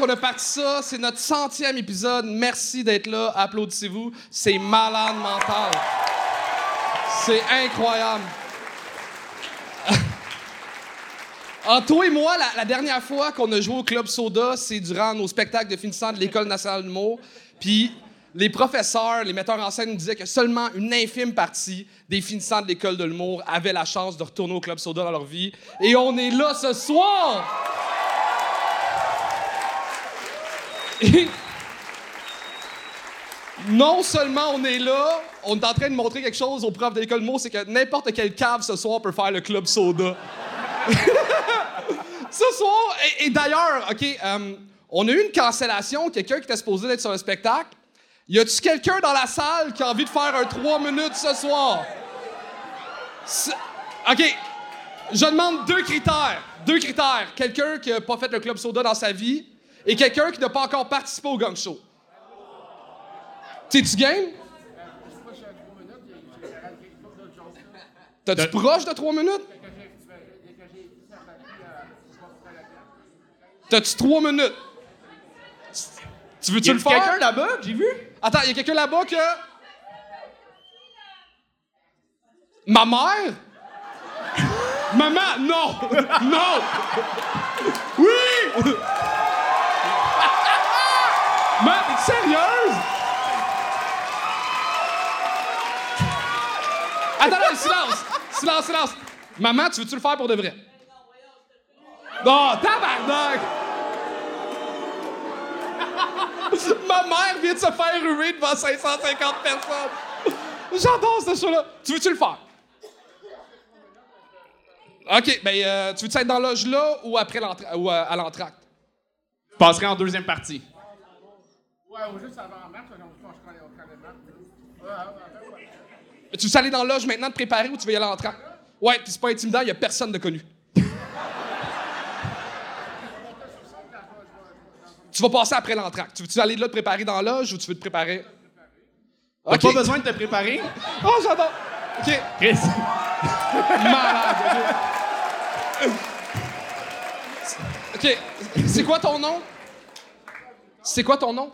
qu'on a parti ça. C'est notre centième épisode. Merci d'être là. Applaudissez-vous. C'est malade mental. C'est incroyable. Ah, toi et moi, la, dernière fois qu'on a joué au Club Soda, c'est durant nos spectacles de finissant de l'École nationale de l'humour. Puis les professeurs, les metteurs en scène nous disaient que seulement une infime partie des finissants de l'École de l'humour avaient la chance de retourner au Club Soda dans leur vie. Et on est là ce soir! Non seulement on est là, on est en train de montrer quelque chose aux profs de l'école l'humour, c'est que n'importe quel cave ce soir peut faire le Club Soda. Ce soir, et, d'ailleurs, OK, euh, on a eu une cancellation, quelqu'un qui était supposé être sur le spectacle. Y a-tu quelqu'un dans la salle qui a envie de faire un 3 minutes ce soir? OK, je demande deux critères. Deux critères. Quelqu'un qui n'a pas fait le club soda dans sa vie et quelqu'un qui n'a pas encore participé au gang show. T'es-tu game? T'as-tu proche de 3 minutes? T'as-tu 3 minutes? Tu veux-tu Y a le faire? quelqu'un là-bas? J'ai vu? Attends, il y a quelqu'un là-bas que. Ma mère? Maman, non! Non! Oui! T'es sérieuse? Attends, silence! Silence, silence! Maman, tu veux-tu le faire pour de vrai? Non, tabarnak! Ma mère vient de se faire ruer devant 550 personnes. J'adore ce show-là. Tu veux-tu le faire? OK, ben, euh, tu veux-tu être dans la loge là ou, après ou euh, à l'entracte? Je passerai en deuxième partie. Tu veux aller dans la loge maintenant te préparer ou tu veux y aller à l'entracte? Ouais, puis c'est pas intimidant, il y a personne de connu. tu vas passer après l'entracte. Tu veux-tu aller là te préparer dans la loge ou tu veux te préparer? T'as OK. pas besoin de te préparer? Oh, j'adore! OK. Chris. Malade. OK. C'est quoi ton nom? C'est quoi ton nom?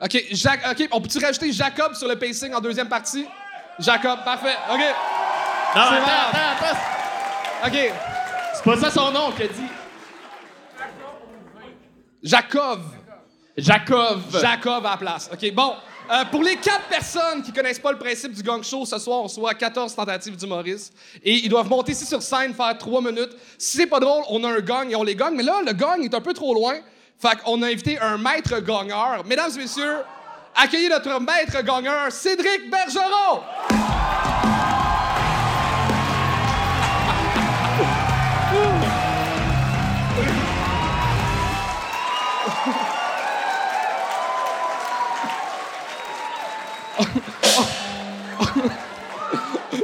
OK. Jacques, OK. On peut-tu rajouter Jacob sur le pacing en deuxième partie? Jacob, parfait. OK. Non, C'est attends, attends, attends. OK. C'est pas ça son nom qu'il a dit. Jacob. Jacob. Jacob à la place. OK, bon. Euh, pour les quatre personnes qui connaissent pas le principe du gang show, ce soir, on soit 14 tentatives d'humoristes. Et ils doivent monter ici sur scène, faire trois minutes. Si c'est pas drôle, on a un gang et on les gagne. Mais là, le gang est un peu trop loin. Fait qu'on a invité un maître gagneur. Mesdames et messieurs, accueillez notre maître gagneur, Cédric Bergeron!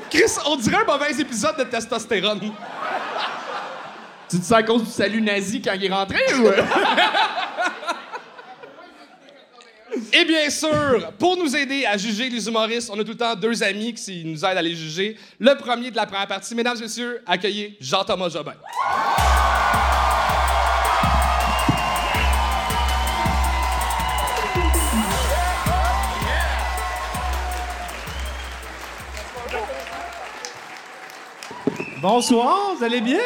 Chris, on dirait un mauvais épisode de testostérone. Tu dis ça à cause du salut nazi quand il est rentré ou? Et bien sûr, pour nous aider à juger les humoristes, on a tout le temps deux amis qui nous aident à les juger. Le premier de la première partie, mesdames et messieurs, accueillez Jean-Thomas Jobin. Bonsoir, vous allez bien?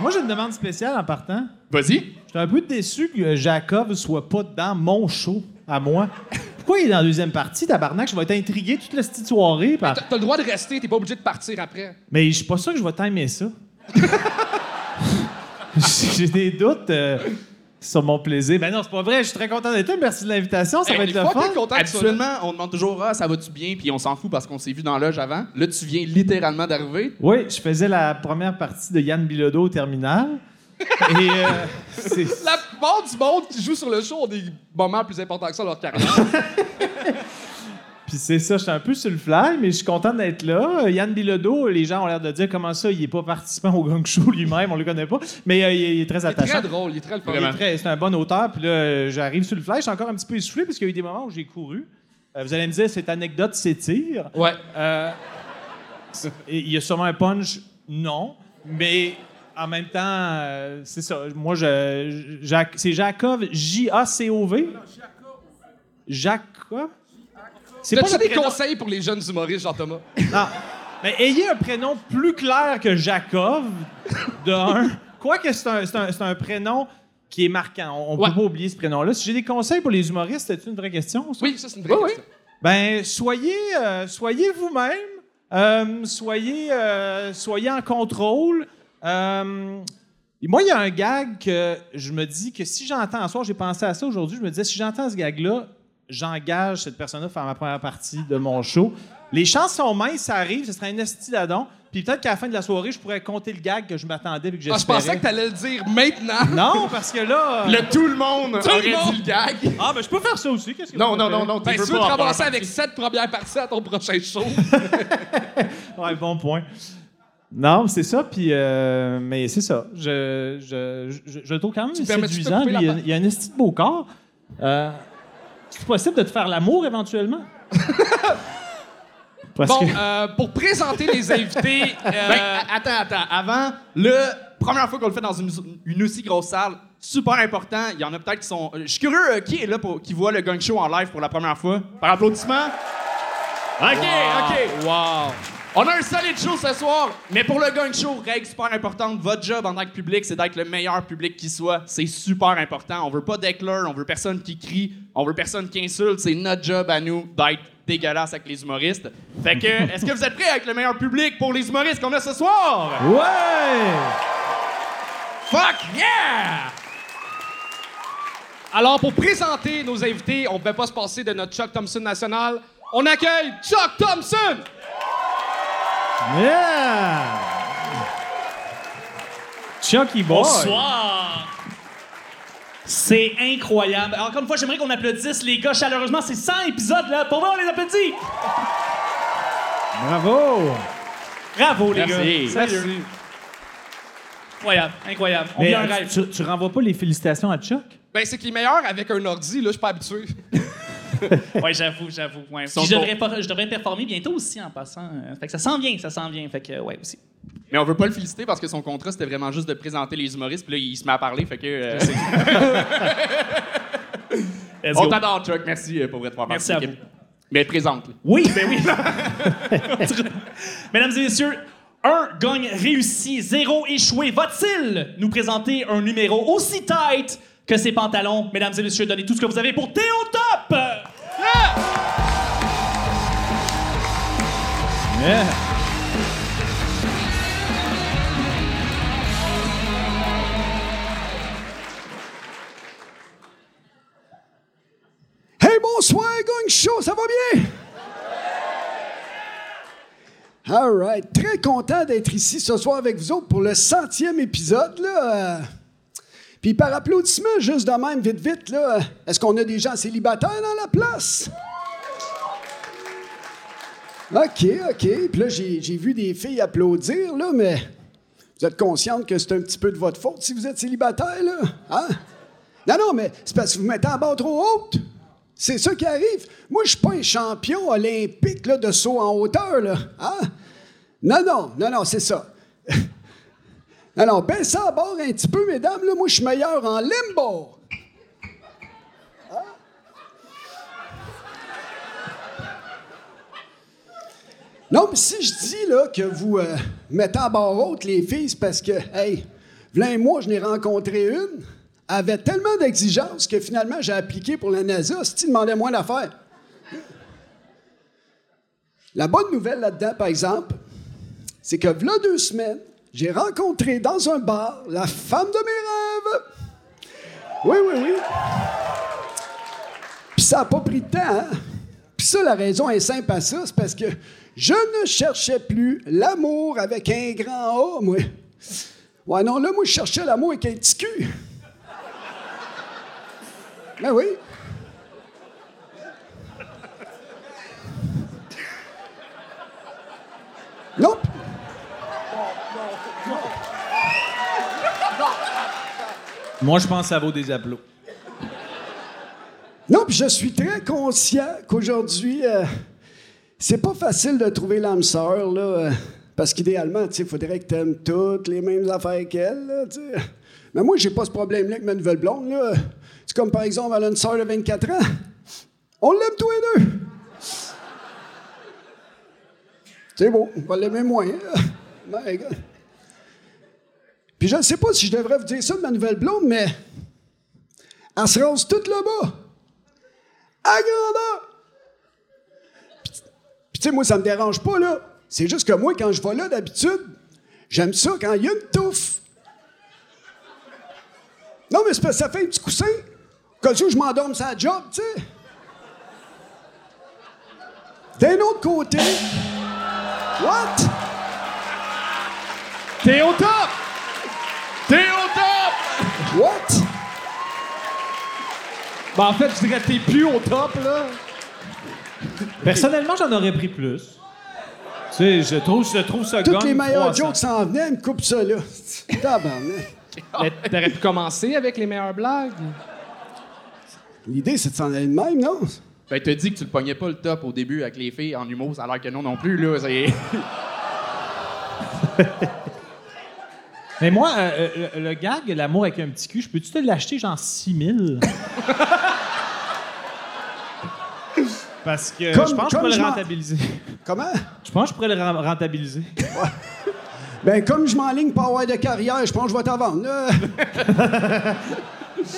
Moi, j'ai une demande spéciale en partant. Vas-y. J'étais un peu déçu que Jacob soit pas dans mon show, à moi. Pourquoi il est dans la deuxième partie, tabarnak? Je vais être intrigué toute la petite soirée. Par... T'as t'as le droit de rester, t'es pas obligé de partir après. Mais je suis pas sûr que je vais t'aimer ça. j'ai des doutes. euh, sur mon plaisir. Ben non, c'est pas vrai, je suis très content d'être là. Merci de l'invitation, ça Hey, va être le fun. content. Habituellement, on demande toujours Ah, ça va-tu bien? Puis on s'en fout parce qu'on s'est vu dans l'âge avant. Là, tu viens littéralement d'arriver. Oui, je faisais la première partie de Yann Bilodeau au terminal. Et euh, c'est- La plupart du monde qui joue sur le show ont des moments plus importants que ça dans leur carrière. Puis c'est ça, j'étais un peu sur le fly, mais je suis content d'être là. Euh, Yann Bilodeau, les gens ont l'air de dire comment ça, il est pas participant au gang show lui-même, on le connaît pas. Mais euh, il, est, il est très Il est attachant. très drôle, il est très le fun. Il est très- C'est un bon auteur. Puis là, euh, j'arrive sur le fly, je suis encore un petit peu essoufflé parce qu'il y a eu des moments où j'ai couru. Euh, vous allez me dire, cette anecdote s'étire. Ouais. Euh, il y a sûrement un punch, non. Mais en même temps, euh, c'est ça. Moi, je, c'est Jacob, J-A-C-O-V. Jacob? C'est le des prénom- conseils pour les jeunes humoristes, Jean-Thomas? non. Mais ayez un prénom plus clair que Jacob, de un. Quoique c'est un, c'est un- c'est un prénom qui est marquant. On ne Ouais. peut pas oublier ce prénom-là. Si j'ai des conseils pour les humoristes, c'est une vraie question? ça? Oui, ça, c'est une vraie Oui, oui. question. Ben, soyez, euh, soyez vous-même. Euh, soyez, euh, soyez en contrôle. Euh, moi, il y a un gag que je me dis que si j'entends, en soir, j'ai pensé à ça aujourd'hui, je me disais, si j'entends ce gag-là, j'engage cette personne-là à faire ma première partie de mon show. Les chances sont minces, ça arrive, ce serait un esti d'adon. Puis peut-être qu'à la fin de la soirée, je pourrais compter le gag que je m'attendais et que Ah, j'espérais. je pensais que t'allais le dire maintenant. Ah, Non, parce que là... euh, Le tout le monde Tout le monde. dit le gag. Ah, ben je peux faire ça aussi. Qu'est-ce que Non, non, non, non, Ben, tu si tu veux pas te ramasser avec sept premières parties à ton prochain show. Ouais, bon point. Non, c'est ça, puis euh, mais c'est ça. Je, je, je, je le trouve quand même Tu séduisant. Il y, a- pa- il y a un esti de beau corps. Euh, c'est possible de te faire l'amour éventuellement? Parce Bon, que- euh, pour présenter les invités, euh, Ben, a- attends, attends. Avant, le première fois qu'on le fait dans une, une aussi grosse salle, super important. Il y en a peut-être qui sont. Je suis curieux, euh, qui est là pour, qui voit le gang show en live pour la première fois? Par applaudissement? OK, OK. wow. On a un solide show ce soir, mais pour le gang show, règle super importante, votre job en tant que public, c'est d'être le meilleur public qui soit. C'est super important. On veut pas d'éclairs, on veut personne qui crie, on veut personne qui insulte. C'est notre job à nous d'être dégueulasse avec les humoristes. Fait que, est-ce que vous êtes prêts avec le meilleur public pour les humoristes qu'on a ce soir? Ouais! Fuck yeah! Alors, pour présenter nos invités, on ne pouvait pas se passer de notre Chuck Thompson national. On accueille Chuck Thompson! Yeah! Chucky Boy. Bonsoir! C'est incroyable. Encore une fois, j'aimerais qu'on applaudisse les gars chaleureusement. C'est 100 épisodes, là. Pour vrai, on les applaudit! Bravo! Bravo, les Merci. gars. Sérieux. Incroyable, incroyable. On Mais vit un euh, rêve. tu, tu renvoies pas les félicitations à Chuck? Ben, c'est qu'il est meilleur avec un ordi, là, je suis pas habitué. Ouais, j'avoue, j'avoue. Ouais. Je devrais, pas- je devrais performer bientôt aussi en passant. Euh, Fait que ça s'en vient, ça s'en vient. Fait que, ouais, aussi. Mais on veut pas le féliciter parce que son contrat, c'était vraiment juste de présenter les humoristes, puis là, il se met à parler, fait que... euh, on t'adore, Chuck. Merci euh, pour être faire Merci partie à l'équipe. Mais présente. Oui, ben oui. Mesdames et messieurs, un gagne réussi, zéro échoué. Va-t-il nous présenter un numéro aussi tight que ses pantalons? Mesdames et messieurs, donnez tout ce que vous avez pour Théo Top! Yeah. Hey, bonsoir, gang show, ça va bien? All right. Très content d'être ici ce soir avec vous autres pour le centième épisode. Là. Puis par applaudissement, juste de même, vite, vite, là, est-ce qu'on a des gens célibataires dans la place? OK, OK. Puis là, j'ai vu des filles applaudir, là, mais vous êtes consciente que c'est un petit peu de votre faute si vous êtes célibataire, là? Hein? Non, non, mais c'est parce que vous mettez en barre trop haute. C'est ça qui arrive. Moi, je suis pas un champion olympique là, de saut en hauteur, là. Hein? Non, non, non, non, c'est ça. Non, baissez à bord un petit peu, mesdames. Là, moi, je suis meilleur en limbo. Hein? Non, mais si je dis là, que vous euh, mettez à bord haute les filles, parce que, hey, v'là un mois, je n'ai rencontré une, avait tellement d'exigences que finalement, j'ai appliqué pour la NASA, si tu demandais moins d'affaires. La bonne nouvelle là-dedans, par exemple, c'est que v'là deux semaines, j'ai rencontré dans un bar la femme de mes rêves. Oui, oui, oui. Puis ça n'a pas pris de temps, hein? Puis ça, la raison est simple à ça, c'est parce que je ne cherchais plus l'amour avec un grand A, moi. Ouais, non, là, moi, je cherchais l'amour avec un petit cul. Ben oui. Nope. Moi, je pense que ça vaut des applaudissements. Non, puis je suis très conscient qu'aujourd'hui, euh, c'est pas facile de trouver l'âme sœur, là. euh, parce qu'idéalement, il faudrait que tu aimes toutes les mêmes affaires qu'elle. Mais moi, j'ai pas ce problème-là avec ma nouvelle blonde, là. C'est comme, par exemple, elle a une sœur de 24 ans. On l'aime tous les deux. C'est beau, on va l'aimer moins. hein. My God. Puis je ne sais pas si je devrais vous dire ça de ma nouvelle blonde, mais elle se rase toute là-bas. À grandeur. Puis, puis tu sais, moi, ça me dérange pas, là. C'est juste que moi, quand je vais là, d'habitude, j'aime ça quand il y a une touffe. Non, mais c'est parce que ça fait un petit coussin. Comme ça, je m'endorme sa job, tu sais. D'un autre côté... What? T'es au top! What? Ben, en fait, je dirais que t'es plus au top, là. Personnellement, j'en aurais pris plus. Tu sais, je trouve, je trouve ça Toutes les meilleurs 300. jokes s'en venaient, me coupe ça là. Tabarnak. Mais T'aurais pu commencer avec les meilleures blagues. L'idée, c'est de s'en aller de même, non? Ben, t'as dit que tu le pognais pas le top au début avec les filles en humour, ça a l'air que non non plus, là. C'est... Mais moi, euh, euh, le, le gag, l'amour avec un petit cul, je peux-tu te l'acheter genre 6 000? Parce que Comme- je pense que je pourrais je le rentabiliser. Comment? Je pense que je pourrais le ren- rentabiliser. Ben, comme je m'enligne pour avoir de carrière, je pense que je vais t'en vendre.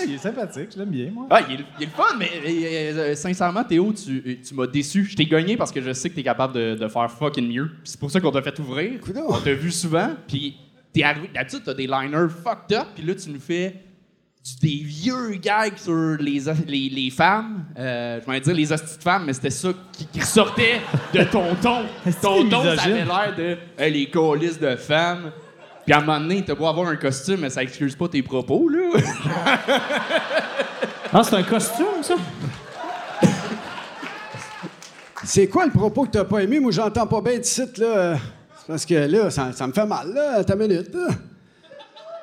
Il est sympathique, je l'aime bien, moi. Ah, il est, il est le fun, mais euh, euh, sincèrement, Théo, tu, tu m'as déçu. Je t'ai gagné parce que je sais que t'es capable de, de faire fucking mieux. C'est pour ça qu'on t'a fait ouvrir. On t'a vu souvent, puis t'es arrivé. D'habitude, t'as des liners fucked up, puis là, tu nous fais du- des vieux gags sur les, les, les femmes. Euh, je vais dire les hosties de femmes, mais c'était ça qui, qui ressortait de ton ton. Ton ton, ça avait l'air de hey, les colis de femmes. Puis à un moment donné, t'as beau avoir un costume, mais ça excuse pas tes propos, là. Ah, c'est un costume, ça? C'est quoi le propos que t'as pas aimé? Moi, j'entends pas bien de site, là. Parce que là, ça, ça me fait mal, là, ta minute, là.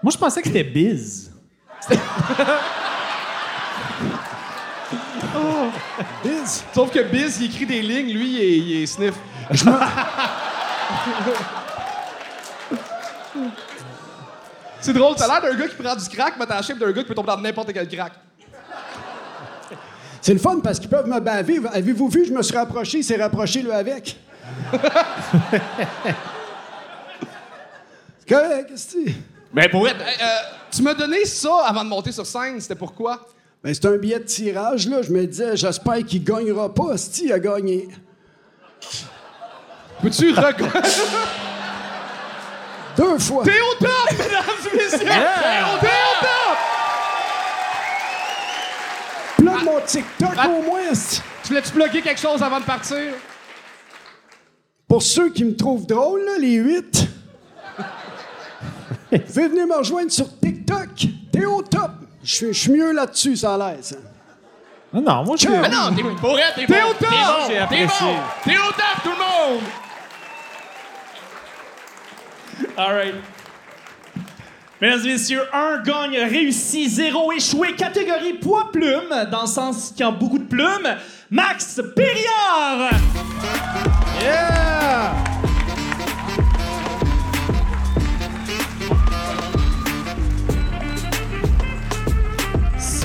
Moi, je pensais que c'était biz. Biz? Sauf que Biz, il écrit des lignes, lui, il est, il est sniff. C'est drôle, t'as l'air d'un gars qui prend du crack, mais t'as la shape d'un gars qui peut tomber dans n'importe quel crack. C'est le fun parce qu'ils peuvent me baver. Avez-vous vu, je me suis rapproché, il s'est rapproché, lui, avec? Correct, qu'est-ce que? Mais pour être. Euh, tu m'as donné ça avant de monter sur scène, c'était pourquoi? Ben, c'est un billet de tirage, là. Je me disais, j'espère qu'il gagnera pas. Si il a gagné. Peux-tu regagner? Deux fois. T'es au top, mesdames et messieurs! T'es au t'es au top! Plug mon TikTok au moins. esti. Tu voulais-tu plugger quelque chose avant de partir? Pour ceux qui me trouvent drôle, là, les huit, vous venir me rejoindre sur TikTok? T'es au top. Je suis- je suis mieux là-dessus, ça a l'air, ça. Non, non, moi, je Ciao. Ah non, t'es pour t'es T'es bon, au top! T'es bon, t'es bon, t'es au top, tout le monde! All right. Mesdames et messieurs, un gagne réussi, zéro échoué, catégorie poids-plume, dans le sens qu'il y a beaucoup de plumes. Max Périard! Yeah!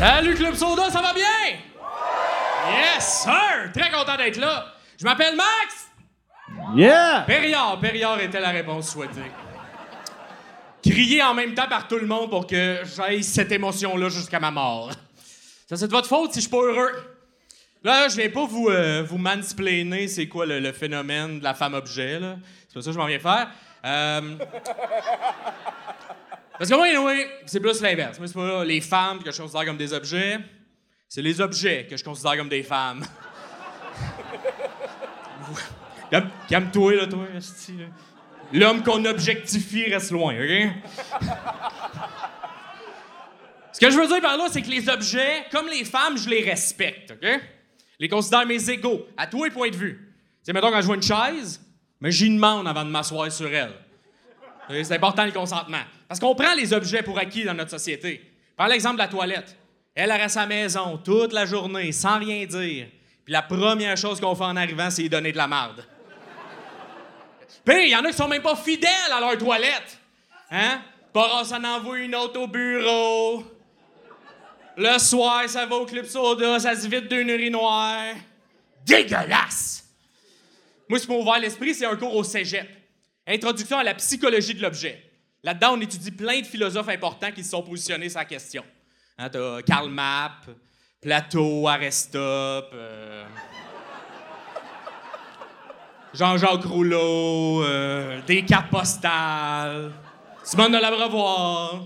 Salut Club Soda, ça va bien? Yes, sir! Très content d'être là. Je m'appelle Max! Yeah! Périard, Périard était la réponse souhaitée. Crier en même temps par tout le monde pour que j'aille cette émotion-là jusqu'à ma mort. Ça, c'est de votre faute si je suis pas heureux. Là, je viens pas vous, euh, vous mansplainer c'est quoi le, le phénomène de la femme-objet, là. C'est pas ça que je m'en viens faire. Euh, Parce que moi, anyway, c'est plus l'inverse. Moi, c'est pas les femmes que je considère comme des objets. C'est les objets que je considère comme des femmes. Calme- Calme-toi, là, toi. L'homme qu'on objectifie reste loin, OK? Ce que je veux dire par là, c'est que les objets, comme les femmes, je les respecte, OK? Je les considère mes égaux, à tous les points de vue. Sais, mettons, quand je vois une chaise, mais j'y demande avant de m'asseoir sur elle. Et C'est important le consentement. Parce qu'on prend les objets pour acquis dans notre société. Par l'exemple de la toilette. Elle reste à la maison toute la journée sans rien dire. Puis la première chose qu'on fait en arrivant, c'est lui donner de la marde. Puis il y en a qui sont même pas fidèles à leur toilette. Hein? Pas ça en envoie une autre au bureau. Le soir, ça va au club soda, ça se vide d'une urinoir. Dégueulasse! Moi, ce qui m'a ouvert l'esprit, c'est un cours au cégep. Introduction à la psychologie de l'objet. Là-dedans, on étudie plein de philosophes importants qui se sont positionnés sur la question. Hein, Karl Mapp, Plato, Aristote, euh, Jean-Jacques Rouleau, euh, des cartes postales, Simone de l'Abreuvoir.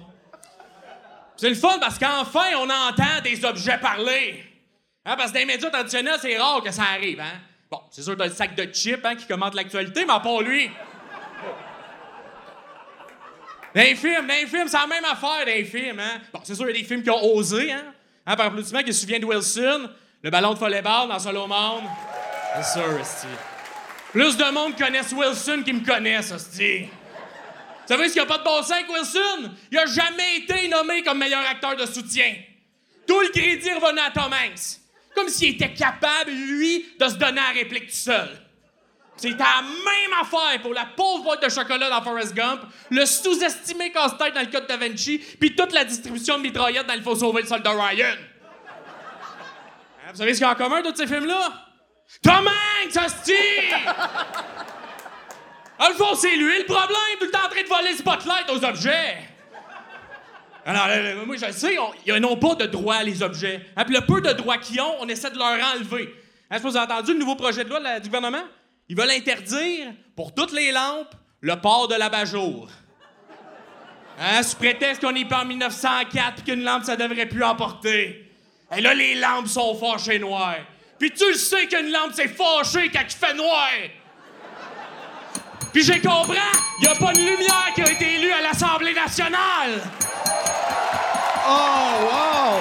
C'est le fun parce qu'enfin, on entend des objets parler. Hein, parce que dans les médias traditionnels, c'est rare que ça arrive. Hein? Bon, c'est sûr, t'as le sac de chips hein, qui commente l'actualité, mais part lui. Dans les films, dans les films, c'est la même affaire dans les films. Hein? Bon, c'est sûr, il y a des films qui ont osé. Hein? hein par applaudissement, qui se souvient de Wilson, le ballon de volleyball dans Seul au monde. C'est sûr, esti. Plus de monde connaissent Wilson qui me connaissent, hostie. Vous savez ce qu'il n'y a pas de bon sens Wilson? Il a jamais été nommé comme meilleur acteur de soutien. Tout le crédit revenait à Tom Hanks. Comme s'il était capable, lui, de se donner la réplique tout seul. C'était la même affaire pour la pauvre boîte de chocolat dans Forrest Gump, le sous-estimé casse-tête dans le Code Da Vinci, puis toute la distribution de mitraillettes dans Il faut sauver le soldat Ryan. Hein, Vous savez ce qu'il y a en commun, tous ces films-là? Tom Hanks, hostie! Dans le fond, c'est lui le problème, tout le temps en train de voler le spotlight aux objets. Alors, moi, je le sais, on- ils n'ont pas de droit, les objets. Hein, puis le peu de droits qu'ils ont, on essaie de leur enlever. Hein, sais pas si vous avez entendu le nouveau projet de loi du gouvernement? Ils veulent interdire, pour toutes les lampes, le port de l'abat-jour. Hein, sous prétexte qu'on est pas en 1904 puis qu'une lampe, ça devrait plus emporter. Et là, les lampes sont fâchées noires. Puis tu le sais qu'une lampe, c'est fâché quand il fait noir. Puis j'ai compris, il a pas de lumière qui a été élue à l'Assemblée nationale. Oh, wow!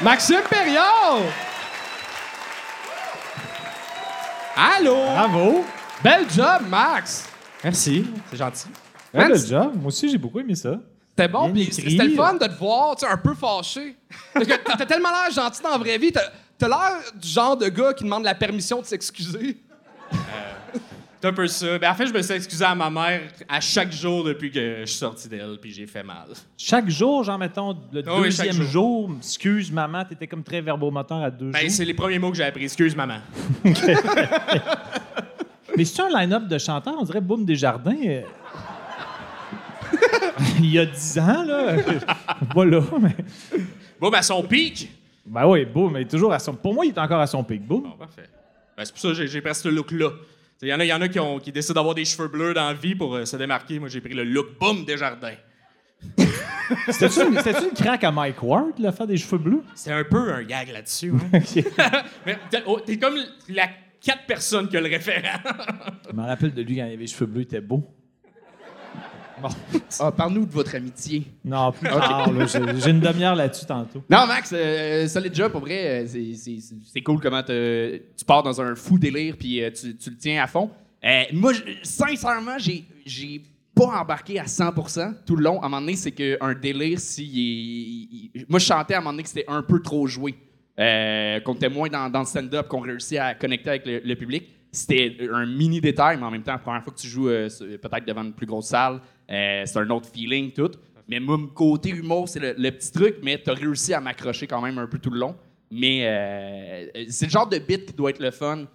Maxime Perriard! Allô? Bravo! Bel job, Max! Merci. C'est gentil. Ouais, bel job. Moi aussi, j'ai beaucoup aimé ça. C'était bon, puis c'était le fun de te voir, tu sais, un peu fâché. Parce que t'as tellement l'air gentil dans la vraie vie. T'as t'as l'air du genre de gars qui demande la permission de s'excuser. C'est un peu ça. Ben, en fait, je me suis excusé à ma mère à chaque jour depuis que je suis sorti d'elle, puis j'ai fait mal. Chaque jour, genre, mettons, le Ah oui, deuxième jour, excuse maman, t'étais comme très verbomoteur à deux Ben, jours. c'est les premiers mots que j'ai appris. Excuse, maman. Mais c'est un line-up de chanteurs, on dirait Boom Desjardins. euh. Il y a 10 ans, là. voilà, mais. Ben, à son pic. Ben oui, Boom est toujours à son. Pour moi, il est encore à son pic. Boom. Bon, parfait. Ben, c'est pour ça que j'ai- pris ce look-là. Il y en a, y en a qui, ont- qui décident d'avoir des cheveux bleus dans la vie pour euh, se démarquer. Moi, j'ai pris le look boom des jardins. C'était-tu une, c'était-tu une craque à Mike Ward, là, faire des cheveux bleus? C'est un peu un gag là-dessus. hein. Mais t'es oh, t'es comme la quatre personnes qui a le référent. Je me rappelle de lui quand il avait les cheveux bleus, il était beau. Ah, Parle-nous de votre amitié. Non, plus tard, j'ai, une demi-heure là-dessus tantôt. Non, Max, euh, solide job, pour vrai. euh, c'est- cool comment te- tu pars dans un fou délire puis euh, tu, tu le tiens à fond. Euh, moi, sincèrement, j'ai pas embarqué à 100% tout le long. À un moment donné, c'est qu'un délire, si il il- moi, je chantais à un moment donné que c'était un peu trop joué. Qu'on était moins dans, dans le stand-up, qu'on réussit à connecter avec le, le public. C'était un mini détail, mais en même temps, la première fois que tu joues euh, peut-être devant une plus grosse salle, euh, c'est un autre feeling, tout. Mais moi, côté humour, c'est le, le petit truc, mais tu as réussi à m'accrocher quand même un peu tout le long. Mais euh, c'est le genre de bit qui doit être le fun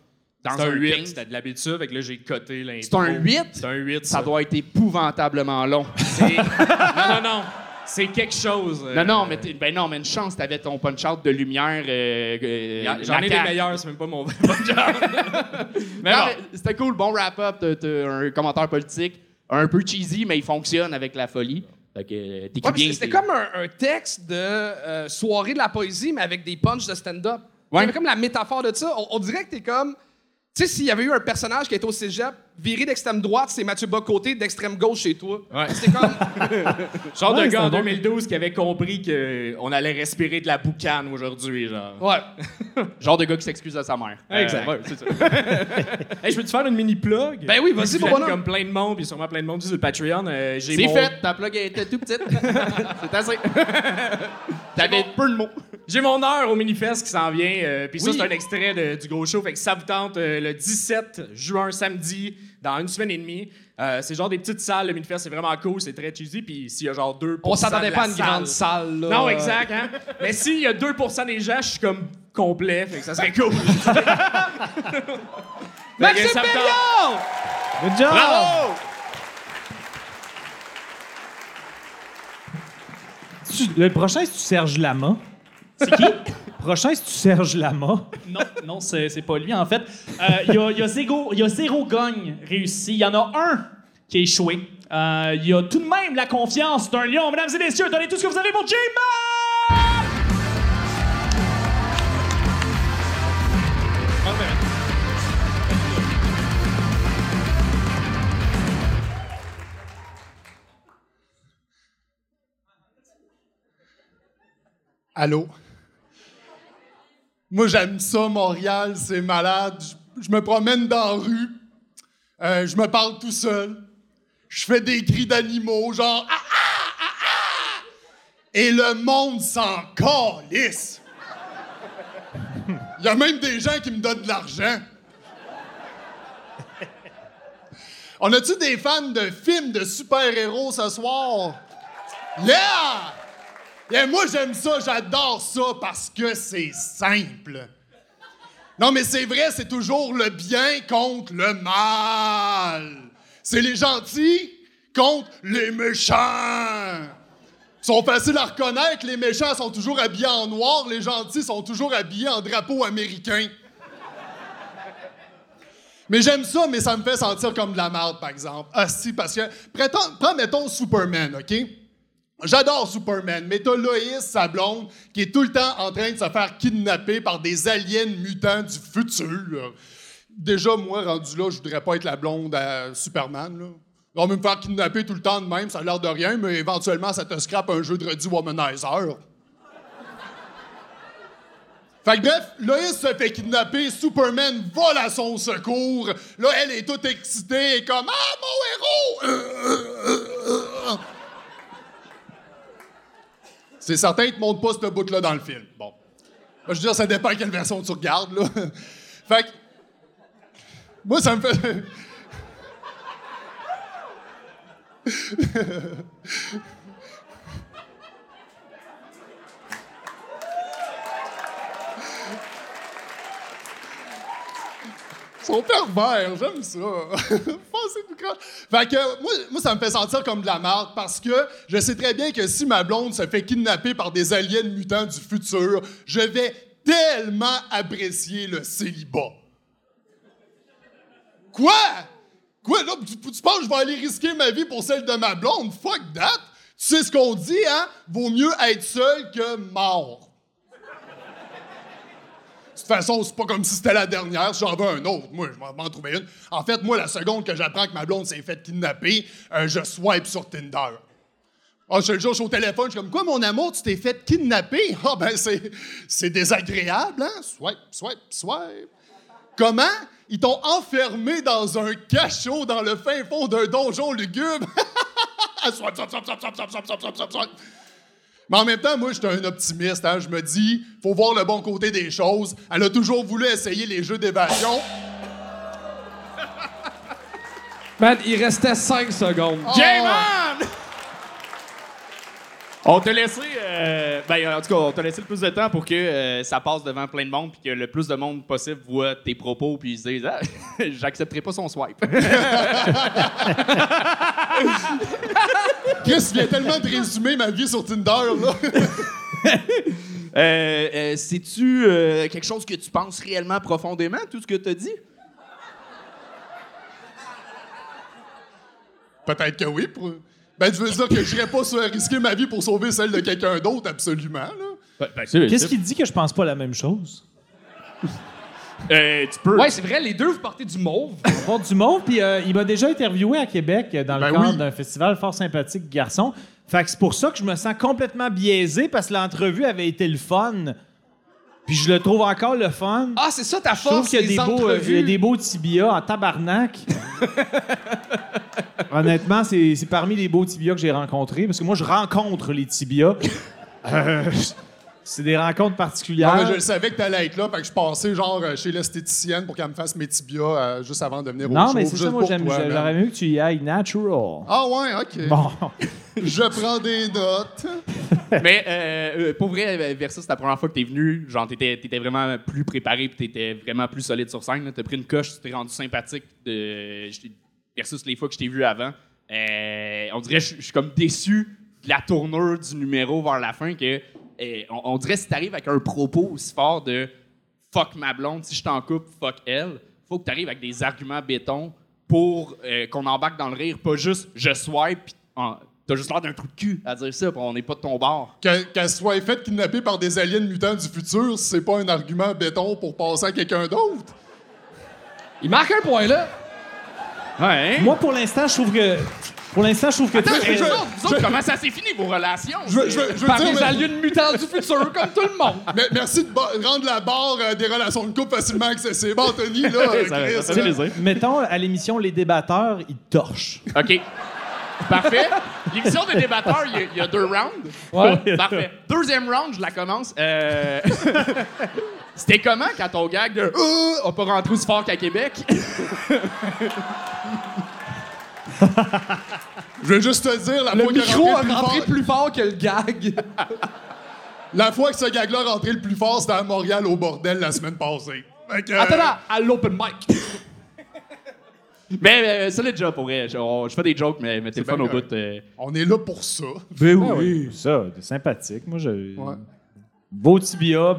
dans C'est un 8. 15. C'était de l'habitude, fait que là, j'ai coté l'intro. C'est un 8? C'est un 8. Ça doit être épouvantablement long. Non, non, non. C'est quelque chose. euh, non, non, mais t'es- ben non, mais une chance, t'avais ton punch-out de lumière. euh, euh, J'en ai des meilleurs, c'est même pas mon genre. mais Non, bon. mais C'était cool, bon wrap-up, t'as- t'as un commentaire politique. un peu cheesy, mais il fonctionne avec la folie. Fait que euh, t'écris Ouais, C'était t'es- comme un, un texte de euh, soirée de la poésie, mais avec des punchs de stand-up. Ouais. Comme la métaphore de ça. On, on dirait que t'es comme. Tu sais, s'il y avait eu un personnage qui était au cégep, viré d'extrême droite, c'est Mathieu Bocoté, d'extrême gauche chez toi. Ouais. C'était comme. Genre Ouais, de c'est gars en bon- 2012 qui avait compris qu'on allait respirer de la boucane aujourd'hui, genre. Ouais. Genre de gars qui s'excuse à sa mère. Exact. Euh, ouais, c'est ça. Hey, je peux te faire une mini plug? Ben oui, vas-y, bonhomme. Comme plein de monde, puis sûrement plein de monde sur le Patreon. euh, j'ai C'est mon- fait, ta plug était tout petite. c'est assez. T'avais peu de mots. J'ai mon heure au Minifest qui s'en vient. euh, puis ça, c'est un extrait de- du gros show. Fait que ça vous tente euh, le 17 juin, samedi, dans une semaine et demie. Euh, c'est genre des petites salles. Le Minifest, c'est vraiment cool. C'est très cheesy. Puis s'il y a genre 2 On s'attendait pas à une grande salle, là. Non, exact. Hein? Mais s'il y a 2% des gens, je suis comme complet. Fait que ça serait cool. Maxime. Perriand! Good job! Bravo! Le prochain, c'est-tu Serge Lama? C'est qui? Prochain, c'est-tu Serge Lama? Non, non, c'est c'est pas lui, en fait. Euh, Il y, a, il y a zéro, il y a zéro gagne réussi. Il y en a un qui a échoué. Euh, Il y a tout de même la confiance d'un lion. Mesdames et messieurs, donnez tout ce que vous avez pour J-Man! Allô? Moi, j'aime ça, Montréal, c'est malade. Je, me promène dans la rue, euh, je me parle tout seul, je fais des cris d'animaux, genre ah, ah, ah, ah! Et le monde s'en calisse. Il y a même des gens qui me donnent de l'argent. On a-tu des fans de films de super-héros ce soir? Yeah! Et moi, j'aime ça, j'adore ça parce que c'est simple. Non, mais c'est vrai, c'est toujours le bien contre le mal. C'est les gentils contre les méchants. Ils sont faciles à reconnaître, les méchants sont toujours habillés en noir, les gentils sont toujours habillés en drapeau américain. Mais j'aime ça, mais ça me fait sentir comme de la merde, par exemple. Ah si, parce que, prends, mettons Superman, OK? J'adore Superman, mais t'as Loïs, sa blonde, qui est tout le temps en train de se faire kidnapper par des aliens mutants du futur. Déjà, moi, rendu là, je voudrais pas être la blonde à Superman. Là. On va me faire kidnapper tout le temps de même, ça a l'air de rien, mais éventuellement, ça te scrape un jeu de Reddy Womanizer. Fait que bref, Loïs se fait kidnapper, Superman vole à son secours. Là, elle est toute excitée et comme Ah, mon héros! C'est certain qu'ils te montrent pas cette bout-là dans le film. Bon. Je veux dire, ça dépend quelle version tu regardes, là. fait que. Moi, ça me fait. Ils sont pervers, j'aime ça. Fait moi, moi, ça me fait sentir comme de la merde parce que je sais très bien que si ma blonde se fait kidnapper par des aliens mutants du futur, je vais tellement apprécier le célibat. Quoi? Quoi? Là, tu, tu penses que je vais aller risquer ma vie pour celle de ma blonde? Fuck that! Tu sais ce qu'on dit, hein? Vaut mieux être seul que mort. De toute façon, c'est pas comme si c'était la dernière. J'en veux un autre, moi, je m'en trouver une. En fait, moi, la seconde que j'apprends que ma blonde s'est faite kidnapper, euh, je swipe sur Tinder. Ah, je le jour, je suis au téléphone, je suis comme, quoi, mon amour, tu t'es fait kidnapper? Ah, ben, c'est, c'est désagréable, hein? Swipe, swipe, swipe. Comment? Ils t'ont enfermé dans un cachot dans le fin fond d'un donjon lugubre. swipe, swipe, swipe, swipe, swipe, swipe, swipe, swipe, swipe, swipe. Mais en même temps, moi, j'étais un optimiste. Hein? Je me dis, faut voir le bon côté des choses. Elle a toujours voulu essayer les jeux d'évasion. Man, il restait 5 secondes. J-Man! On t'a laissé, euh, ben, en tout cas, on t'a laissé le plus de temps pour que euh, ça passe devant plein de monde puis que le plus de monde possible voit tes propos puis ils se disent ah, j'accepterai pas son swipe. Chris vient tellement de résumer ma vie sur Tinder, là. euh, C'est-tu euh, quelque chose que tu penses réellement profondément, tout ce que t'as dit? Peut-être que oui. Pour... Ben, tu veux dire que je n'irais pas sur- risquer ma vie pour sauver celle de quelqu'un d'autre, absolument, là. Qu'est-ce qui te dit que je pense pas la même chose? Euh, tu peux. Ouais, c'est vrai, les deux, vous portez du mauve. On porte du mauve, puis euh, il m'a déjà interviewé à Québec euh, dans le Ben cadre oui. d'un festival fort sympathique garçon. Fait que c'est pour ça que je me sens complètement biaisé parce que l'entrevue avait été le fun. Puis je le trouve encore le fun. Ah, c'est ça ta je trouve force, qu'il y a des beaux, euh, il y a entrevues. des beaux tibias en tabarnak. Honnêtement, c'est c'est parmi les beaux tibias que j'ai rencontrés parce que moi, je rencontre les tibias. Euh, c'est des rencontres particulières. Non, mais je le savais que t'allais être là, fait que je passais genre euh, chez l'esthéticienne pour qu'elle me fasse mes tibias euh, juste avant de venir au Non, show. mais c'est juste ça, moi, pour j'aime- toi, man. j'aurais mieux que tu y ailles natural. Ah ouais, ok. Bon. Je prends des notes. Mais euh, euh, pour vrai, euh, versus la première fois que t'es venu, genre t'étais, t'étais vraiment plus préparé puis t'étais vraiment plus solide sur scène. là. T'as pris une coche, tu t'es rendu sympathique de, je t'ai- versus les fois que je t'ai vu avant. Euh, on dirait que je je suis comme déçu de la tournure du numéro vers la fin que on, on dirait que si t'arrives avec un propos aussi fort de fuck ma blonde, si je t'en coupe, fuck elle, faut que t'arrives avec des arguments béton pour euh, qu'on embarque dans le rire, pas juste je swipe pis en- t'as juste l'air d'un trou de cul à dire ça, pis on n'est pas de ton bord. Qu'elle qu'elle soit faite kidnapper par des aliens mutants du futur, c'est pas un argument béton pour passer à quelqu'un d'autre. Il marque un point, là. Ouais. Moi, pour l'instant, je trouve que. Pour l'instant, je trouve que. Attends, toi, mais euh, vous autres, comment ça s'est fini, vos relations? Je veux, je veux- je veux Par dire, des mais- aliens mutants du futur, comme tout le monde. mais merci de rendre la barre euh, des relations de couple facilement accessible. Anthony, là, euh, Ça- Chris, là. Mettons, à l'émission Les débatteurs, ils torchent. OK. Parfait. L'émission des débatteurs, il y a- il y, a deux rounds. Ouais. Parfait. Deuxième round, je la commence. Euh, C'était comment quand ton gag de Euh, a pas rentré aussi fort qu'à Québec? Je veux juste te dire, la Le fois micro a rentré plus rentré fort- plus fort que le gag. La fois que ce gag-là est rentré le plus fort, c'était à Montréal au bordel la semaine passée. Fait que, euh, Attends, là, à l'open mic. Mais euh, c'est le job pour vrai. Je, on- je fais des jokes, mais, mais t'es le bien fun au bout. euh. On est là pour ça. Ben oui. Ça, c'est sympathique. Moi, je. Ouais. Beau tibia.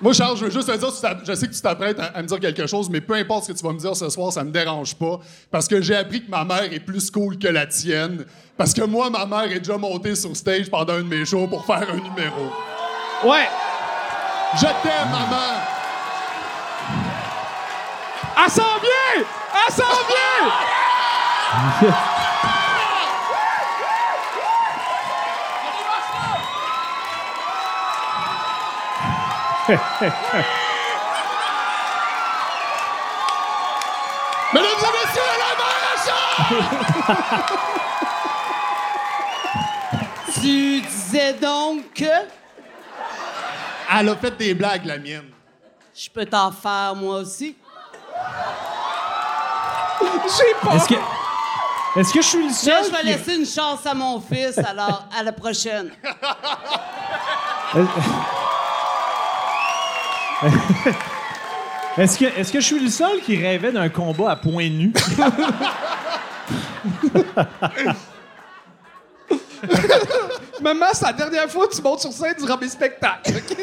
Moi, Charles, je veux juste te dire, je sais que tu t'apprêtes à, à me dire quelque chose, mais peu importe ce que tu vas me dire ce soir, ça me dérange pas. Parce que j'ai appris que ma mère est plus cool que la tienne. Parce que moi, ma mère est déjà montée sur stage pendant un de mes shows pour faire un numéro. Ouais! Je t'aime, maman! Elle s'en Mesdames et messieurs, la! Tu disais donc que Elle a fait des blagues, la mienne. je peux t'en faire moi aussi. Est-ce que. Est-ce que je suis le Là, seul? je vais qui- laisser une chance à mon fils, alors à la prochaine. Est-ce que, est-ce que je suis le seul qui rêvait d'un combat à point nu? Maman, c'est la dernière fois que tu montes sur scène durant mes spectacles, OK?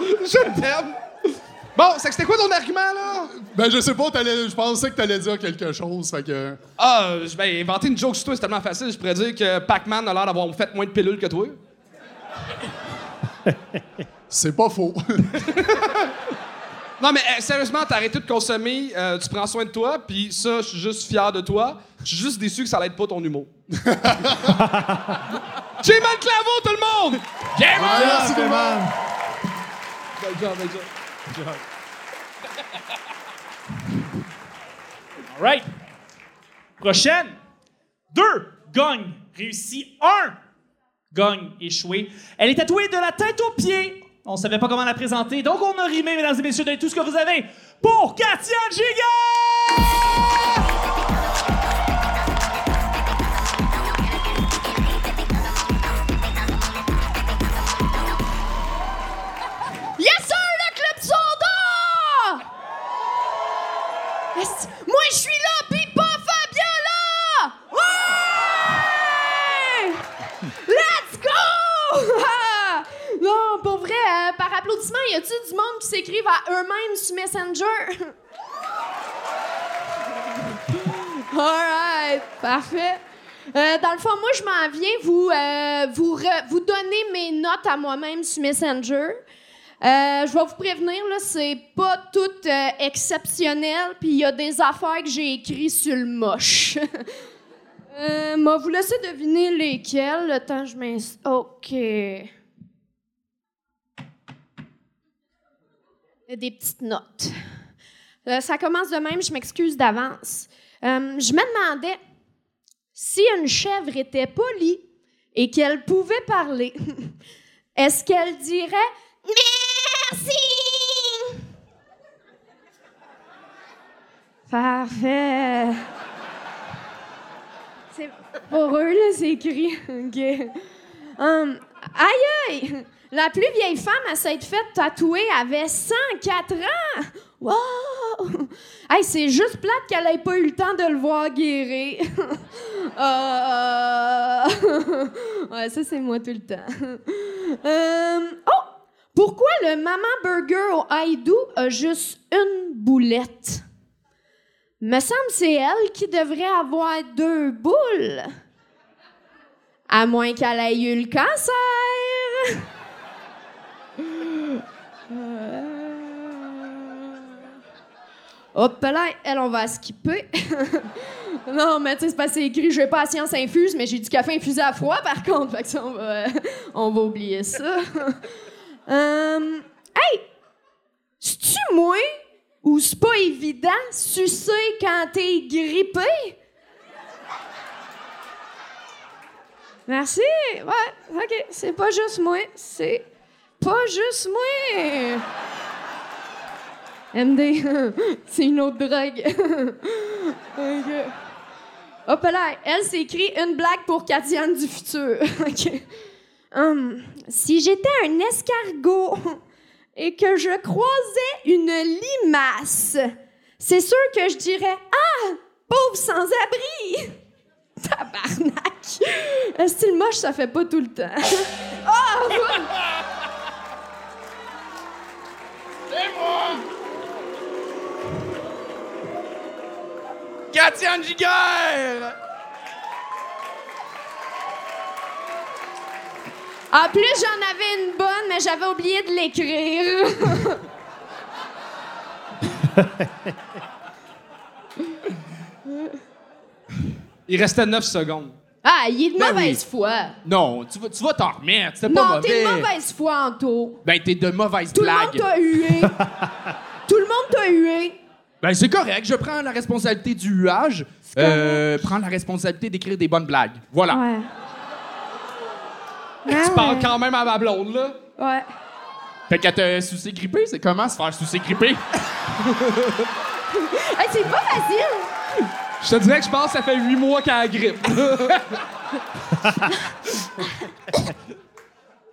Je t'aime. Bon, c'est que c'était quoi ton argument, là? Ben, je sais pas, t'allais- je pensais que t'allais dire quelque chose, fait que... Ah, je vais inventer une joke sur toi, c'est tellement facile. Je pourrais dire que Pac-Man a l'air d'avoir fait moins de pilules que toi. C'est pas faux. Non, mais euh, sérieusement, t'as arrêté de consommer, euh, tu prends soin de toi, puis ça, je suis juste fier de toi. Je suis juste déçu que ça l'aide pas ton humour. J'ai mal claveau, tout le monde! J'ai mal! Merci, tout le monde. Bel job, bel job. All right. Prochaine. Deux. Gagne. Réussi. Un. Gagne. Échoué. Elle est tatouée de la tête aux pieds. On savait pas comment la présenter, donc on a rimé, mesdames et messieurs, de tout ce que vous avez pour Katia Giga! Y a-tu du monde qui s'écrivent à eux-mêmes sur Messenger? Alright, parfait. Euh, dans le fond, moi, je m'en viens vous, euh, vous, donner mes notes à moi-même sur Messenger. Euh, je vais vous prévenir, là, c'est pas tout euh, exceptionnel, puis il y a des affaires que j'ai écrites sur le moche. euh, vous laisser deviner lesquelles, le temps je m'ins... OK. Il y a des petites notes. Euh, ça commence de même, je m'excuse d'avance. Euh, je me demandais si une chèvre était polie et qu'elle pouvait parler, est-ce qu'elle dirait merci? Parfait. C'est pour eux, c'est écrit. Hum, aïe, aïe! La plus vieille femme à s'être faite tatouer avait 104 ans! Wow! Hey, c'est juste plate qu'elle ait pas eu le temps de le voir guérir. Euh, ouais, ça, c'est moi tout le temps. Euh, Oh! Pourquoi le Maman Burger au Haïdou a juste une boulette? Me semble c'est elle qui devrait avoir deux boules. À moins qu'elle ait eu le cancer. Hop là, elle, on va skipper. non, mais tu sais, c'est pas c'est écrit, je vais pas à science infuse, mais j'ai du café infusé à froid, par contre. Fait que ça, on va, on va oublier ça. Hum, hey! C'est-tu moi ou c'est pas évident sucer quand t'es grippé? Merci. Ouais, OK. C'est pas juste moi. C'est pas juste moi. MD, c'est une autre drogue. Hop là, elle s'écrit une blague pour Katiane du futur. Hum, si j'étais un escargot et que je croisais une limace, c'est sûr que je dirais Ah, pauvre sans-abri! Tabarnak! Un style moche, ça fait pas tout le temps? Ah! Katiane Giguère! En plus, j'en avais une bonne, mais j'avais oublié de l'écrire. Il restait 9 secondes. Ah, il est de Ben mauvaise foi. Non, tu vas, tu vas t'en remettre. C'était Non, pas t'es mauvais. de mauvaise foi, Anto. Ben, t'es de mauvaise Tout le blague. monde t'a hué. Tout le monde t'a hué. Ben, c'est correct. Je prends la responsabilité du huage. Euh, prends la responsabilité d'écrire des bonnes blagues. Voilà. Ouais. Tu parles quand même à ma blonde, là. Ouais. Fait qu'à te sucer grippé, c'est comment se faire sucer grippé? Hey, c'est pas facile. Je te dirais que je pense que ça fait 8 mois qu'elle a la grippe.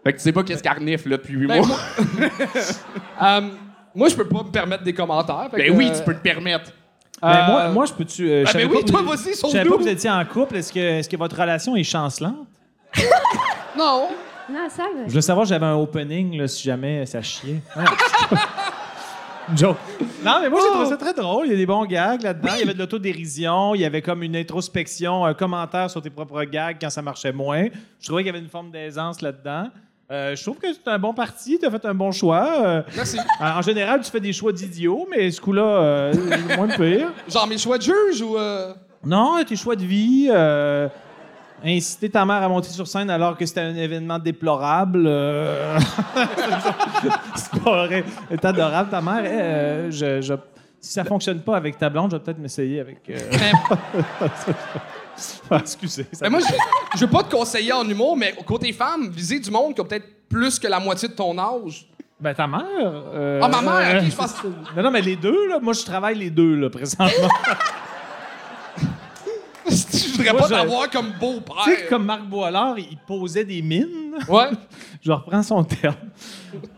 Fait que tu sais pas qu'est-ce qu'elle renifle, là, depuis 8 Ben, mois. Euh, moi, je peux pas me permettre des commentaires. fait Ben que, oui, euh, tu peux te permettre. Mais Euh, moi, moi, je peux-tu. euh, je Ah, savais ben pas oui, que toi, vous- vas-y, Je savais pas que vous étiez en couple. Est-ce que, est que votre relation est chancelante? Non. Non, ça va. Je voulais savoir, j'avais un opening là, si jamais ça chiait. Une joke. Non, mais moi, j'ai trouvé ça très drôle. Il y a des bons gags là-dedans. Il y avait de l'autodérision. Il y avait comme une introspection, un commentaire sur tes propres gags quand ça marchait moins. Je trouvais qu'il y avait une forme d'aisance là-dedans. Euh, je trouve que c'est un bon parti. Tu as fait un bon choix. Euh, Merci. en général, tu fais des choix d'idiots, mais ce coup-là, euh, c'est moins pire. Genre mes choix de juge ou. euh, Non, tes choix de vie. euh, inciter ta mère à monter sur scène alors que c'était un événement déplorable. euh, c'est pas vrai. Elle est adorable, ta mère. Eh, euh, je, je- si ça fonctionne pas avec ta blonde, je vais peut-être m'essayer avec. euh, Ah, excusez. ça Ben moi, je, je veux pas te conseiller en humour, mais côté femme, viser du monde qui a peut-être plus que la moitié de ton âge. Ben, ta mère. euh, Ah, ma mère, euh, ok, je pense- Non, non, mais les deux, là. Moi, je travaille les deux, là, présentement. je voudrais Moi, pas je- t'avoir comme tu sais, beau-père. comme Marc Boilard, il posait des mines. Ouais. Je reprends son terme.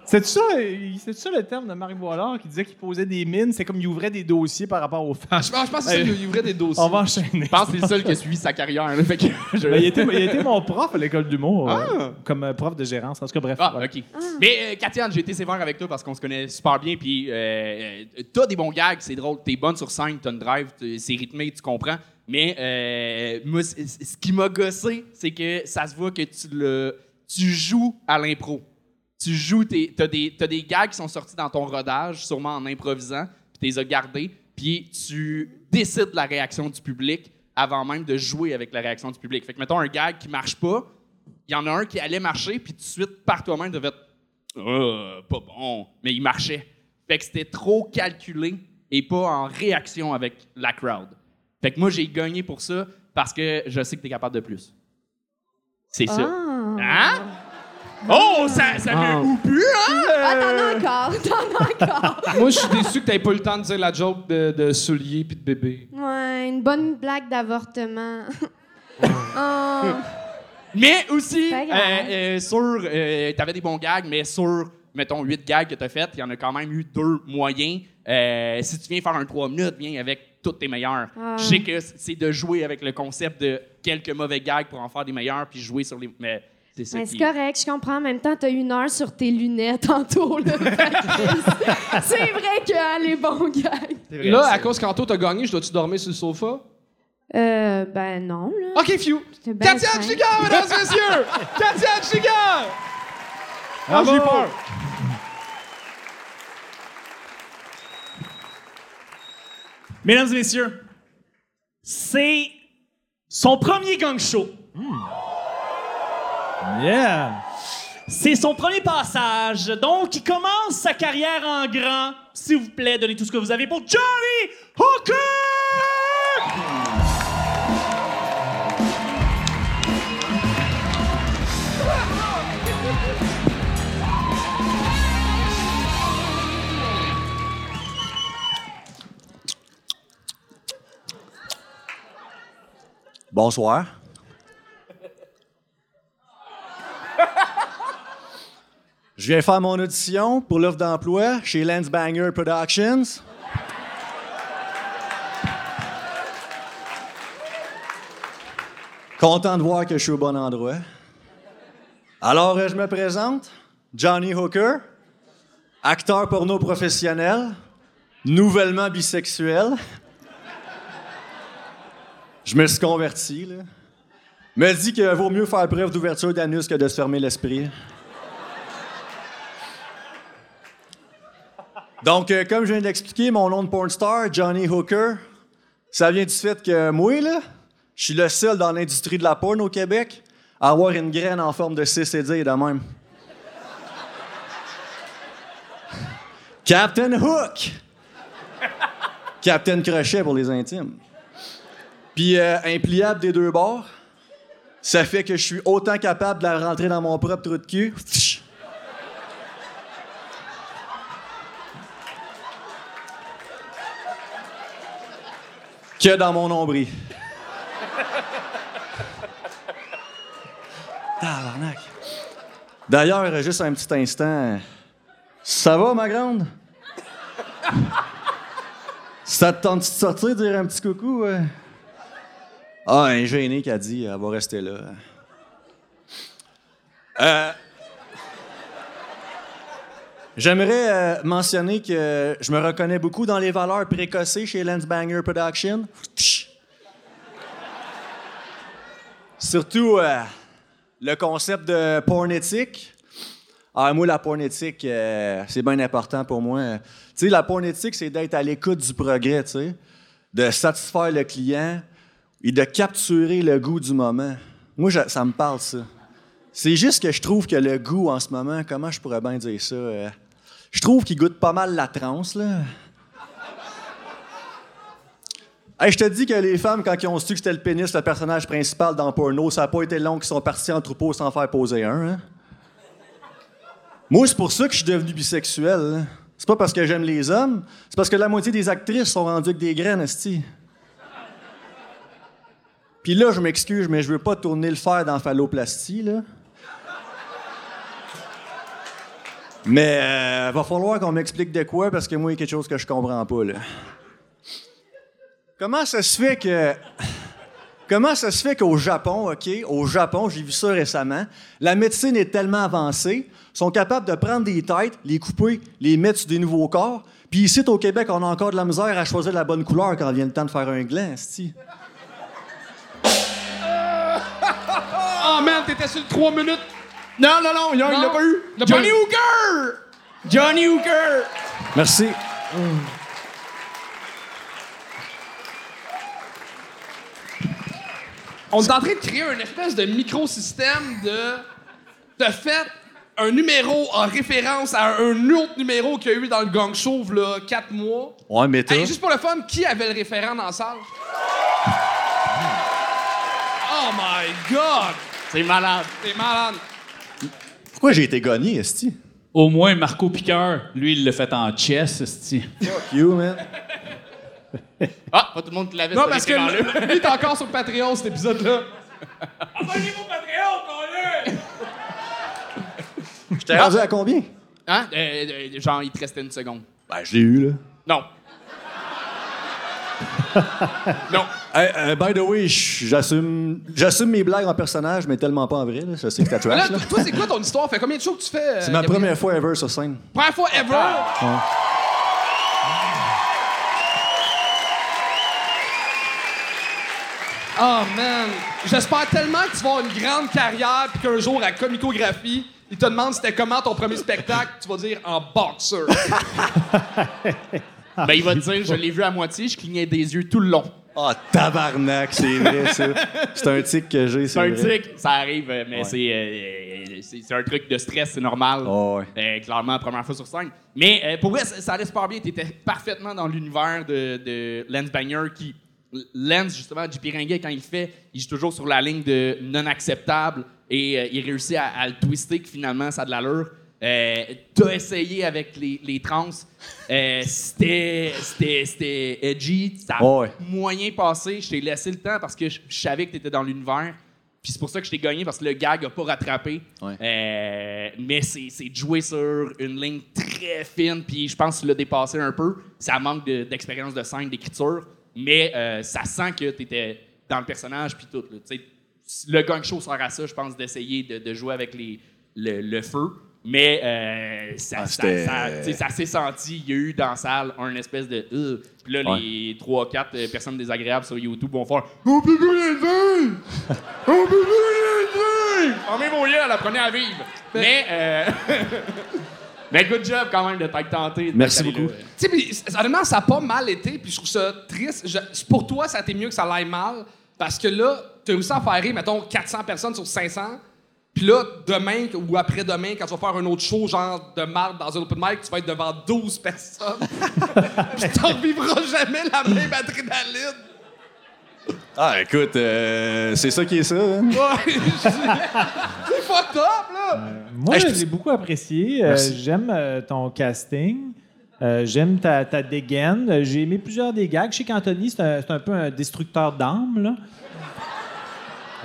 C'est ça, il- c'est ça le terme de Marc Boilard qui disait qu'il posait des mines, c'est comme il ouvrait des dossiers par rapport aux femmes. Je pense je pense que c'est ça, il ouvrait des dossiers. On va enchaîner. Je pense que c'est le seul qui a suivi sa carrière. Là, fait que je- Ben, il, était, il était mon prof à l'école d'humour, euh, comme euh, prof de gérance. En tout cas, bref. Ah, voilà. OK. Mais, euh, Katiane, j'ai été sévère avec toi parce qu'on se connaît super bien. Puis, euh, euh, t'as des bons gags, c'est drôle. T'es bonne sur scène, t'as une drive, t'es- c'est rythmé, tu comprends. Mais euh, moi, ce qui m'a gossé, c'est que ça se voit que tu, le, tu joues à l'impro. Tu joues, t'as des, t'as des gags qui sont sortis dans ton rodage, sûrement en improvisant, puis tu les as gardés, puis tu décides de la réaction du public avant même de jouer avec la réaction du public. Fait que, mettons, un gag qui marche pas, il y en a un qui allait marcher, puis tout de suite, par toi-même, tu devais être Ah, pas bon, mais il marchait. Fait que c'était trop calculé et pas en réaction avec la crowd. Fait que moi, j'ai gagné pour ça parce que je sais que tu es capable de plus. C'est ça. Ah. Hein? Oh, ça, ça Ah. me houpu, hein? Ah, t'en as encore, t'en as encore. Moi, je suis déçu que t'aies pas eu le temps de dire la joke de, de souliers puis de bébé. Ouais, une bonne blague d'avortement. oh. Mais aussi, euh, euh, sur, euh, t'avais des bons gags, mais sur, mettons, 8 gags que t'as fait, il y en a quand même eu deux moyens. Euh, si tu viens faire un 3 minutes, viens avec tous tes meilleurs. Ah. Je sais que c'est de jouer avec le concept de quelques mauvais gags pour en faire des meilleurs, puis jouer sur les... Mais c'est ça Ben, qui... c'est correct, je comprends. En même temps, t'as une heure sur tes lunettes tantôt. là. c'est vrai qu'il y a les bons vrai, Là, à cause qu'Anto t'as gagné, je dois-tu dormir sur le sofa? Euh, ben non, là. OK, few. Katia. Chiga, mesdames et messieurs! Katia Chiga! Ah, j'ai peur. Mesdames et messieurs, c'est son premier gang show. Yeah. C'est son premier passage. Donc, il commence sa carrière en grand. S'il vous plaît, donnez tout ce que vous avez pour Johnny Hooker! Bonsoir. Je viens faire mon audition pour l'offre d'emploi chez Lance Banger Productions. Content de voir que je suis au bon endroit. Alors, je me présente, Johnny Hooker, acteur porno professionnel, nouvellement bisexuel. Je me suis converti, là. Me dit qu'il vaut mieux faire preuve d'ouverture d'anus que de se fermer l'esprit. Donc, euh, comme je viens d'expliquer, mon nom de porn star, Johnny Hooker, ça vient du fait que moi, là, je suis le seul dans l'industrie de la porn au Québec à avoir une graine en forme de CCD de même. Captain Hook! Captain Crochet pour les intimes. Puis euh, impliable des deux bords, ça fait que je suis autant capable de la rentrer dans mon propre trou de cul. que dans mon nombril. Tabarnak. D'ailleurs, juste un petit instant. Ça va, ma grande? Ça te tente de sortir, dire un petit coucou? euh? Ah, un gêné qui a dit, elle va rester là. Euh, J'aimerais euh, mentionner que je me reconnais beaucoup dans les valeurs précocées chez Lance Banger Production. Surtout euh, le concept de porn éthique. Ah, moi, la porn éthique, euh, c'est bien important pour moi. Tu sais, la porn éthique, c'est d'être à l'écoute du progrès, tu sais, de satisfaire le client et de capturer le goût du moment. Moi, ça me parle, ça. C'est juste que je trouve que le goût en ce moment, comment je pourrais bien dire ça? euh, je trouve qu'il goûte pas mal la transe, là. Hey, je te dis que les femmes, quand ils ont su que c'était le pénis, le personnage principal dans porno, ça n'a pas été long qu'ils sont partis en troupeau sans faire poser un. hein. Moi, c'est pour ça que je suis devenu bisexuel. là. C'est pas parce que j'aime les hommes, c'est parce que la moitié des actrices sont rendues avec des graines, esti. Puis là, je m'excuse, mais je veux pas tourner le fer dans phalloplastie, là. Mais euh, va falloir qu'on m'explique de quoi parce que moi, il y a quelque chose que je comprends pas, là. Comment ça se fait que. Comment ça se fait qu'au Japon, OK, au Japon, j'ai vu ça récemment, la médecine est tellement avancée, sont capables de prendre des têtes, les couper, les mettre sur des nouveaux corps, puis ici, au Québec, on a encore de la misère à choisir la bonne couleur quand vient le temps de faire un gland, esti. t'étais sur le 3 minutes. Non, non, non, il Non. l'a pas eu. Johnny. Hooker! Johnny Hooker! Merci. On est en train de créer une espèce de microsystème de. de fait un numéro en référence à un autre numéro qu'il y a eu dans le gang show, là, 4 mois. Ouais, mais Hey, juste pour le fun, qui avait le référent dans la salle? Oh my god! C'est malade. T'es malade. Pourquoi j'ai été gagné, Esti? Au moins, Marco Piqueur, lui, il l'a fait en chess, esti. Fuck you, man. Ah, pas tout le monde qui l'avait, Non, ce parce que référent-là. lui, t'es encore sur Patreon, cet épisode-là. J'étais rendu à combien? Hein? Euh, euh, genre, il te restait une seconde. Ben, je l'ai eu, là. Non. non. Hey, euh, by the way, j'assume j'assume mes blagues en personnage, mais tellement pas en vrai. Là. Je sais que t'as là, trash. Là. toi, c'est quoi ton histoire? Fait combien de shows que tu fais? euh, C'est ma Gabriel? première fois ever sur scène. Première fois ever? Oh man! J'espère tellement que tu vas avoir une grande carrière puis qu'un jour à Comicographie, ils te demandent c'était comment ton premier spectacle, tu vas dire en boxeur. Ben, il va te dire, je l'ai vu à moitié, je clignais des yeux tout le long. Ah, tabarnak, c'est vrai, ça. C'est un tic que j'ai, C'est c'est un vrai. tic, ça arrive, euh, mais Ouais. c'est, euh, c'est c'est un truc de stress, c'est normal. Oh, ouais. Euh, clairement, la première fois sur scène. Mais euh, pour vrai, ça, ça allait super bien. Tu étais parfaitement dans l'univers de, de Lance Banger qui. Lance, justement, JP Ringuet, quand il fait, il joue toujours sur la ligne de non acceptable et euh, il réussit à, à le twister que finalement ça a de l'allure. Euh, T'as essayé avec les, les trans. Euh, C'était c'était- c'était edgy. Ça a Oh, ouais. moyen passé. Je t'ai laissé le temps parce que je, je savais que tu étais dans l'univers. Puis c'est pour ça que je t'ai gagné parce que le gag a pas rattrapé. Ouais. Euh, mais c'est c'est de jouer sur une ligne très fine. Puis je pense que tu l'as dépassé un peu. Ça manque de- d'expérience de, scène, d'écriture. Mais euh, ça sent que tu étais dans le personnage. Puis tout. là. Le gang show sert à ça, je pense, d'essayer de, de jouer avec les, le, le feu. Mais euh, ça, Ah, ça, tu s'est senti. Il y a eu dans la salle un espèce de. euh. Puis là, Ouais. les 3-4 personnes désagréables sur YouTube vont faire On peut plus rien dire! On peut plus rien dire! Fermez vos yeux, la première à vivre. Mais, euh, mais good job quand même de t'être tenté. Merci beaucoup. Tu sais, honnêtement, ça a pas mal été, puis je trouve ça triste. Je- pour toi, ça a été mieux que ça l'aille mal, parce que là, t'as réussi à faire rire, mettons, 400 personnes sur 500, puis là, demain ou après-demain, quand tu vas faire un autre show, genre de marde dans un open mic, tu vas être devant 12 personnes, puis t'en revivras jamais la même adrénaline. Ah, écoute, euh, c'est ça qui est ça. hein? Ouais, c'est fucked up, là! Moi, Ah, je- l'ai beaucoup apprécié. Euh. J'aime euh, ton casting. Euh, J'aime ta, ta dégaine. Euh, J'ai aimé plusieurs des gags. Je sais qu'Anthony, c'est un, c'est un peu un destructeur d'âme, là.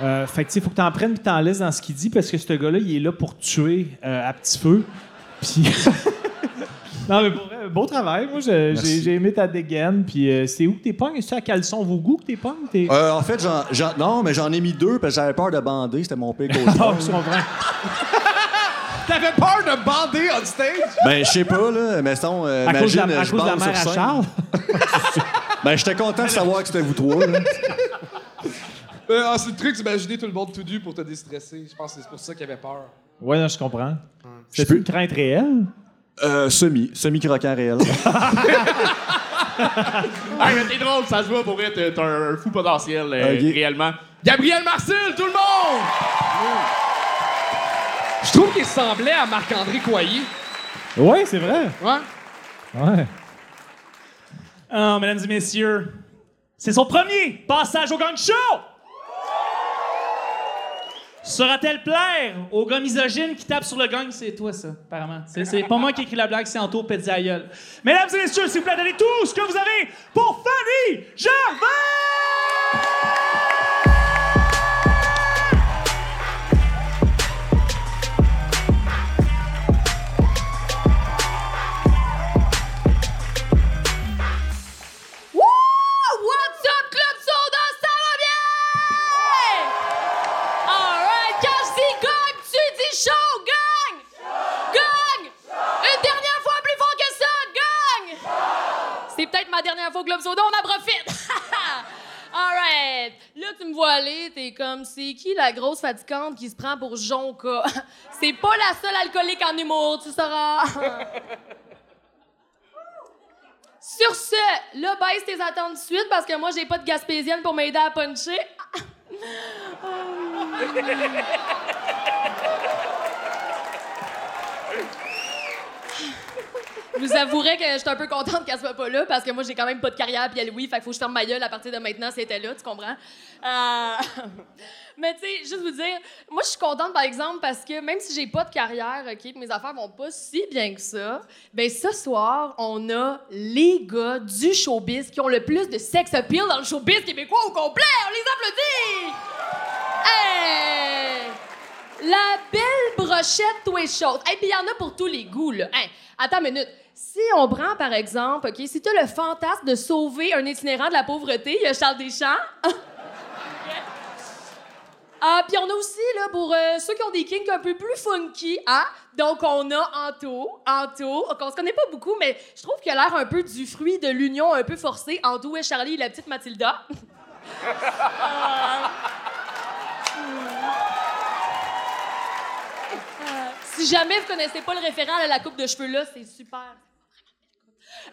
Euh, fait que, tu sais, faut que t'en prennes et t'en laisses dans ce qu'il dit parce que ce gars-là, il est là pour tuer euh, à petit feu. Puis. non, mais pour vrai, beau travail. Moi, je- j'ai aimé ta dégaine. Puis, euh, c'est où que t'es pognes? C'est à caleçon vos goûts que t'es pognes? T'es... Euh, en fait, j'en- j'en- non, mais j'en ai mis deux parce que j'avais peur de bander. C'était mon pire Ah, je comprends. T'avais peur de bander on stage? ben, je sais pas, là. Mais sinon, euh, À cause de imagine, la, à je cause de la mère à. Charles? Ben, j'étais content de savoir que c'était vous trois, là. Euh, ah, c'est le truc d'imaginer tout le monde tout nu pour te déstresser. Je pense que c'est pour ça qu'il avait peur. Ouais, non, je comprends. C'est une crainte réelle? Euh, semi. Semi-croquant réel. Ah, mais t'es drôle, ça se voit pour t'as un fou potentiel, euh, Ok. réellement. Gabriel Marcel, tout le monde! Je trouve qu'il ressemblait à Marc-André Coyer. Oui, c'est vrai. Ouais. Ouais. Ah, mesdames et messieurs, c'est son premier passage au gang show! Sera-t-elle plaire au gars misogyne qui tape sur le gang? C'est toi, ça, apparemment. C'est, pas moi qui écris la blague, c'est Anto Petzaïeul. Mesdames et messieurs, s'il vous plaît, donnez tout ce que vous avez pour Fanny Gervais! Dernière Club Soda, on en profite! Alright, le tu me vois aller, t'es comme, c'est qui la grosse fatigante qui se prend pour Jonka? c'est pas la seule alcoolique en humour, tu sauras. Sur ce, là, baisse tes attentes de suite parce que moi, j'ai pas de gaspésienne pour m'aider à puncher. Je vous avouerai que j'étais un peu contente qu'elle soit pas là parce que moi, j'ai quand même pas de carrière puis elle, oui, fait qu'il faut que je ferme ma gueule à partir de maintenant si elle était là, tu comprends? Euh, Mais tu sais, juste vous dire, moi, je suis contente, par exemple, parce que même si j'ai pas de carrière, OK, mes affaires vont pas si bien que ça, ben ce soir, on a les gars du showbiz qui ont le plus de sex appeal dans le showbiz québécois au complet. On les applaudit! Hey! La belle brochette tout est. Et puis il y en a pour tous les goûts, là. Hey, attends une minute. Si on prend, par exemple, OK, si tu as le fantasme de sauver un itinérant de la pauvreté, il y a Charles Deschamps. Ah, puis on a aussi, là, pour euh, ceux qui ont des kinks un peu plus funky, hein? Donc, on a Anto. Anto, on se connaît pas beaucoup, mais je trouve qu'il a l'air un peu du fruit de l'union un peu forcée entre est Charlie et la petite Mathilda. Euh, Si jamais vous connaissez pas le référent à la coupe de cheveux là, c'est super.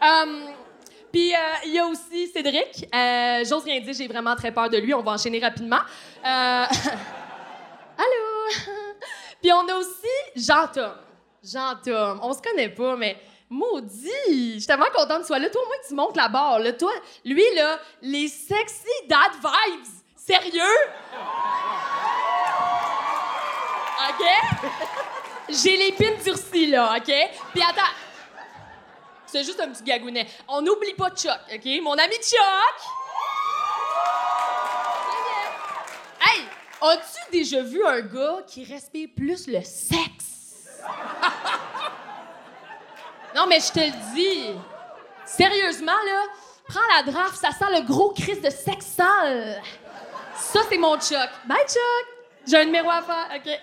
Euh, Puis euh, il y a aussi Cédric. Euh, J'ose rien dire, j'ai vraiment très peur de lui. On va enchaîner rapidement. Euh, Allô? Puis on a aussi Jean-Tom. Jean-Tom. On se connaît pas, mais maudit! Je suis tellement contente que tu sois là. Toi, au moins, tu montes la barre. Là. Toi, lui, là, les sexy dad vibes. Sérieux? OK? J'ai les pins durcis, là, OK? Puis attends. C'est juste un petit gagounet. On n'oublie pas Chuck, OK? Mon ami Chuck! Hey! As-tu déjà vu un gars qui respire plus le sexe? non, mais je te le dis. Sérieusement, là, prends la draft, ça sent le gros crise de sexe sale. Ça, c'est mon Chuck. Bye, Chuck! J'ai un numéro à faire, OK?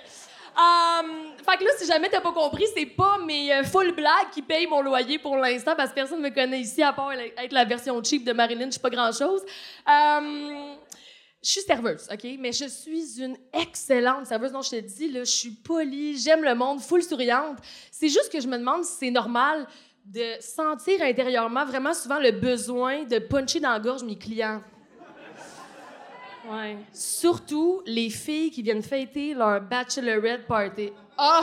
Um, fait que là, si jamais t'as pas compris, c'est pas mes euh, full blagues qui payent mon loyer pour l'instant parce que personne me connaît ici à part être la version cheap de Marilyn, je suis pas grand-chose. Um, je suis serveuse, OK? Mais je suis une excellente serveuse. Non, je te dis, là, je suis polie, j'aime le monde, full souriante. C'est juste que je me demande si c'est normal de sentir intérieurement vraiment souvent le besoin de puncher dans la gorge mes clients. Surtout les filles qui viennent fêter leur bachelorette party. Ah,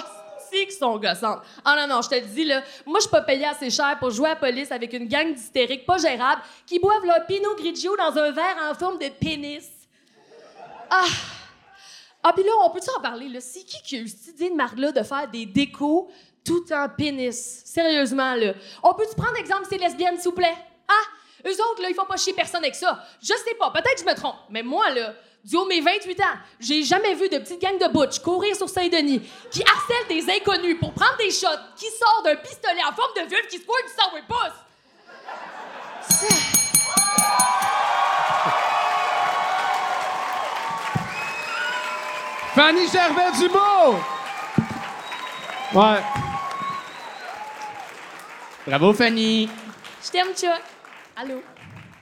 c'est qu'ils sont gossantes. Ah non, non, je te le dis, là, moi, je suis pas payée assez cher pour jouer à police avec une gang d'hystériques pas gérables qui boivent leur Pinot Grigio dans un verre en forme de pénis. Ah! Ah, puis là, on peut-tu en parler, là? C'est qui qui a eu cette de marde-là de faire des décos tout en pénis? Sérieusement, là. On peut-tu prendre exemple ces lesbiennes, s'il vous plaît? Ah! Eux autres, là, ils font pas chier personne avec ça. Je sais pas, peut-être que je me trompe, mais moi, là, du haut de mes 28 ans, j'ai jamais vu de petite gang de butch courir sur Saint-Denis qui harcèlent des inconnus pour prendre des shots qui sortent d'un pistolet en forme de vulve qui se du sang pouce. Fanny Gervais-Dubois! Ouais. Bravo, Fanny. Je t'aime, Chuck. Allô?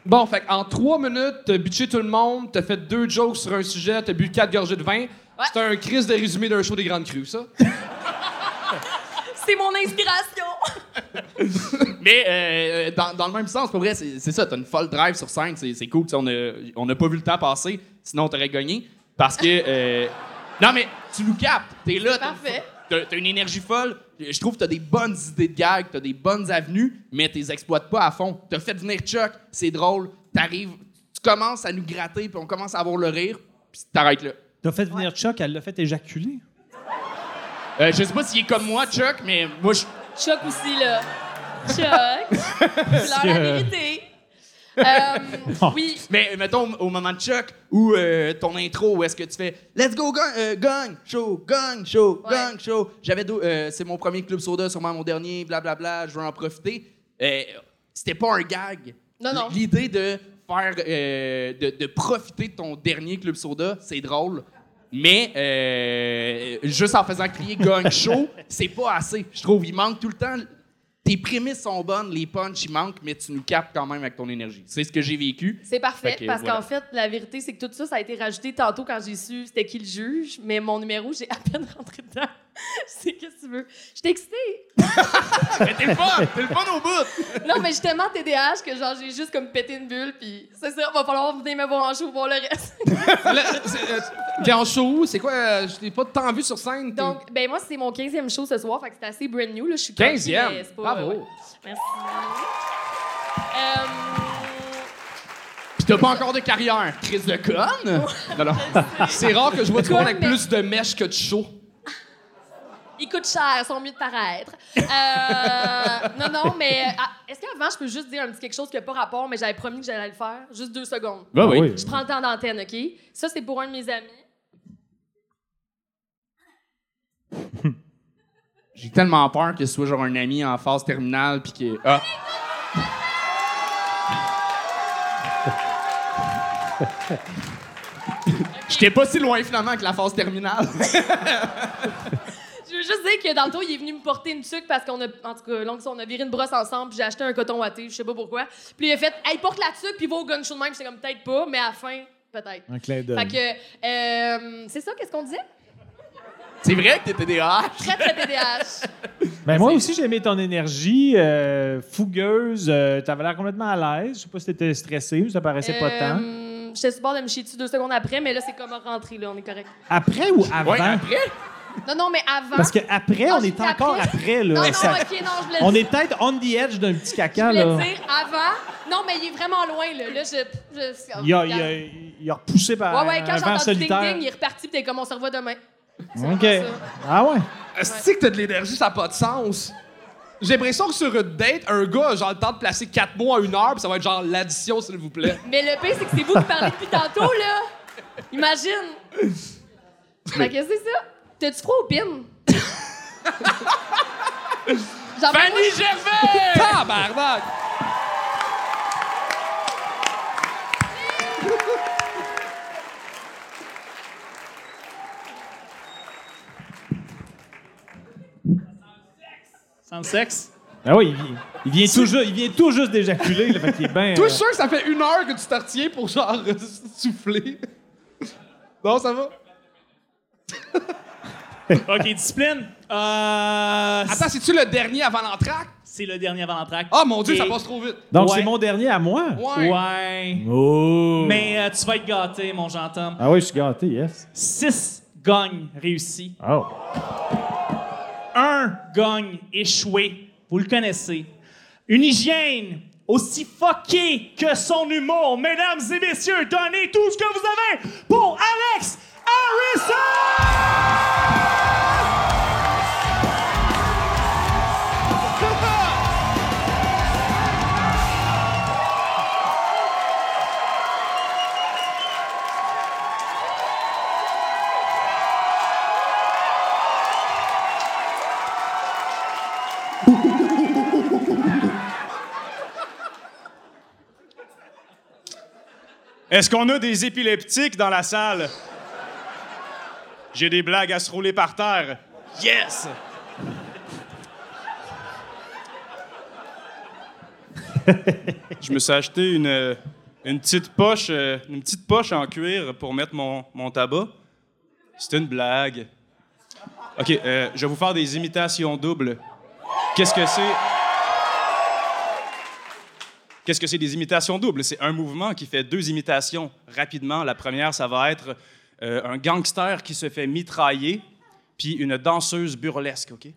Bon, fait en trois minutes, t'as bitché tout le monde, t'as fait deux jokes sur un sujet, t'as bu quatre gorgées de vin. C'est un crise de résumé d'un show des Grandes Crues, ça? C'est mon inspiration. Mais euh, dans, dans le même sens, pour vrai, c'est c'est ça, t'as une folle drive sur scène, c'est c'est cool. tu sais, On a, on a pas vu le temps passer, sinon t'aurais gagné. Parce que. euh, non, mais tu nous captes, t'es là, Parfait. T'as une énergie folle. Je trouve que t'as des bonnes idées de gag, t'as des bonnes avenues, mais t'es exploites pas à fond. T'as fait venir Chuck, c'est drôle. T'arrives, tu commences à nous gratter, puis on commence à avoir le rire, puis t'arrêtes là. T'as fait venir Chuck, elle l'a fait éjaculer? Euh, je sais pas s'il est comme moi, Chuck, mais moi, je. Chuck aussi, là. Chuck. C'est leur la vérité. Euh, oui. Mais mettons au moment de Chuck ou euh, ton intro où est-ce que tu fais Let's go gang, euh, gang show, gang show, Ouais. gang show. J'avais euh, c'est mon premier club soda, sûrement mon dernier, blablabla. je veux en profiter. Euh, C'était pas un gag. Non, non. L'idée de faire, euh, de, de profiter de ton dernier club soda, c'est drôle. Mais euh, juste en faisant crier gang show, c'est pas assez. Je trouve il manque tout le temps. T'es prémices sont bonnes, les punchs, ils manquent, mais tu nous captes quand même avec ton énergie. C'est ce que j'ai vécu. C'est parfait, que, parce voilà. qu'en fait, la vérité, c'est que tout ça, ça a été rajouté tantôt quand j'ai su c'était qui le juge, mais mon numéro, j'ai à peine rentré dedans. c'est qu'est-ce que tu veux. J'étais excitée. Mais t'es le fun! T'es le fun au bout! Non, mais j'ai tellement TDAH que genre, j'ai juste comme pété une bulle, puis c'est ça, va falloir venir me voir en show pour le reste. C'est, euh, en show? C'est quoi? euh, Je t'ai pas tant vu sur scène. Donc, ben moi, c'est mon 15e show ce soir, fait que c'est assez brand new, là. Je suis 15e? coquille, mais c'est pas- Bravo. ouais. Merci. Pis t'as pas encore de carrière. Crise de conne? C'est rare que je vois du monde avec plus de mèches que de show. Ils coûtent cher, ils sont mieux de paraître. Euh, non, non, mais ah, est-ce qu'avant, je peux juste dire un petit quelque chose qui n'a pas rapport, mais j'avais promis que j'allais le faire? Juste deux secondes. Ben oui. Je prends le temps d'antenne, OK? Ça, c'est pour un de mes amis. J'ai tellement peur que ce soit genre un ami en phase terminale pis que. Ah! J'étais pas si loin finalement que la phase terminale. Je veux juste dire que dans le tour, il est venu me porter une tuque parce qu'on a, en tout cas, on a viré une brosse ensemble, puis j'ai acheté un coton watté, je sais pas pourquoi. Puis il a fait, hey, porte la tuque, puis va au gun show de même. J'étais comme, peut-être pas, mais à la fin, peut-être. Un clin d'œil. Fait que, euh, c'est ça, qu'est-ce qu'on disait? C'est vrai que t'étais des haches. Très, très TDAH. Ben, moi aussi, j'ai aimé ton énergie euh, fougueuse. euh, T'avais l'air complètement à l'aise. Je sais pas si t'étais stressé ou ça paraissait pas tant. Euh, J'étais sur le bord de me chier dessus deux secondes après, mais là, c'est comme rentrer, là, on est correct. Après ou avant? Ouais, après? Non, non, mais avant. Parce qu'après, on est encore après. après. là. Non, non, Ça- ok, non, je voulais on dire- est peut-être on the edge d'un petit Je caca. voulais Là. dire avant. Non, mais il est vraiment loin, là. Là, je. je Il, a, il, a, il a repoussé par Ouais, ouais, quand un j'ai vent entendu ding solitaire. ding, il est reparti, puis t'es comme on se revoit demain. OK. Ah ouais? Est-ce que t'as de l'énergie, ça n'a pas de sens? J'ai l'impression que sur une date, un gars a genre le temps de placer 4 mots à une heure, puis ça va être genre l'addition, s'il vous plaît. Mais le pire, c'est que c'est vous qui parlez depuis tantôt, là. Imagine. Fait que c'est ça. T'as-tu froid au pin? Fanny Gervais! Tabarnak! Sans le sexe? Ah oui, il vient, il vient tout juste, il vient tout juste d'éjaculer. là, Fait qu'il est bien. Toi, euh, je suis sûr que ça fait une heure que tu te retiens pour genre souffler. Non, ça va? OK, discipline. Euh, Attends, c'est-tu le dernier avant l'entraque? c'est le dernier avant l'entraque. Ah, mon Dieu, Et- ça passe trop vite. Donc, Ouais. c'est mon dernier à moi? Ouais. Ouais. Oh! Mais euh, tu vas être gâté, mon Jean-Tom. Ah oui, je suis gâté, yes. Six gagnes réussis. Oh. Un gagne échoué. Vous le connaissez. Une hygiène aussi fuckée que son humour. Mesdames et messieurs, donnez tout ce que vous avez pour Alex Est-ce qu'on a des épileptiques dans la salle? J'ai des blagues à se rouler par terre. Yes! Je me suis acheté une, euh, petite poche, euh, une petite poche en cuir pour mettre mon, mon tabac. C'est une blague. OK, euh, je vais vous faire des imitations doubles. Qu'est-ce que c'est? Qu'est-ce que c'est des imitations doubles? C'est un mouvement qui fait deux imitations rapidement. La première, ça va être euh, un gangster qui se fait mitrailler, puis une danseuse burlesque, OK?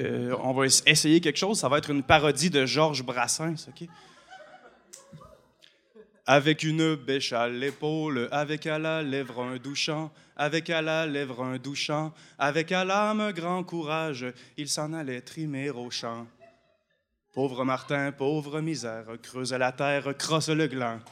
Euh, on va es- essayer quelque chose. Ça va être une parodie de Georges Brassens, OK? Avec une bêche à l'épaule, avec à la lèvre un douchant, avec à la lèvre un douchant, avec à l'âme grand courage, il s'en allait trimer au champ. Pauvre Martin, pauvre misère, creuse la terre, crosse le gland. «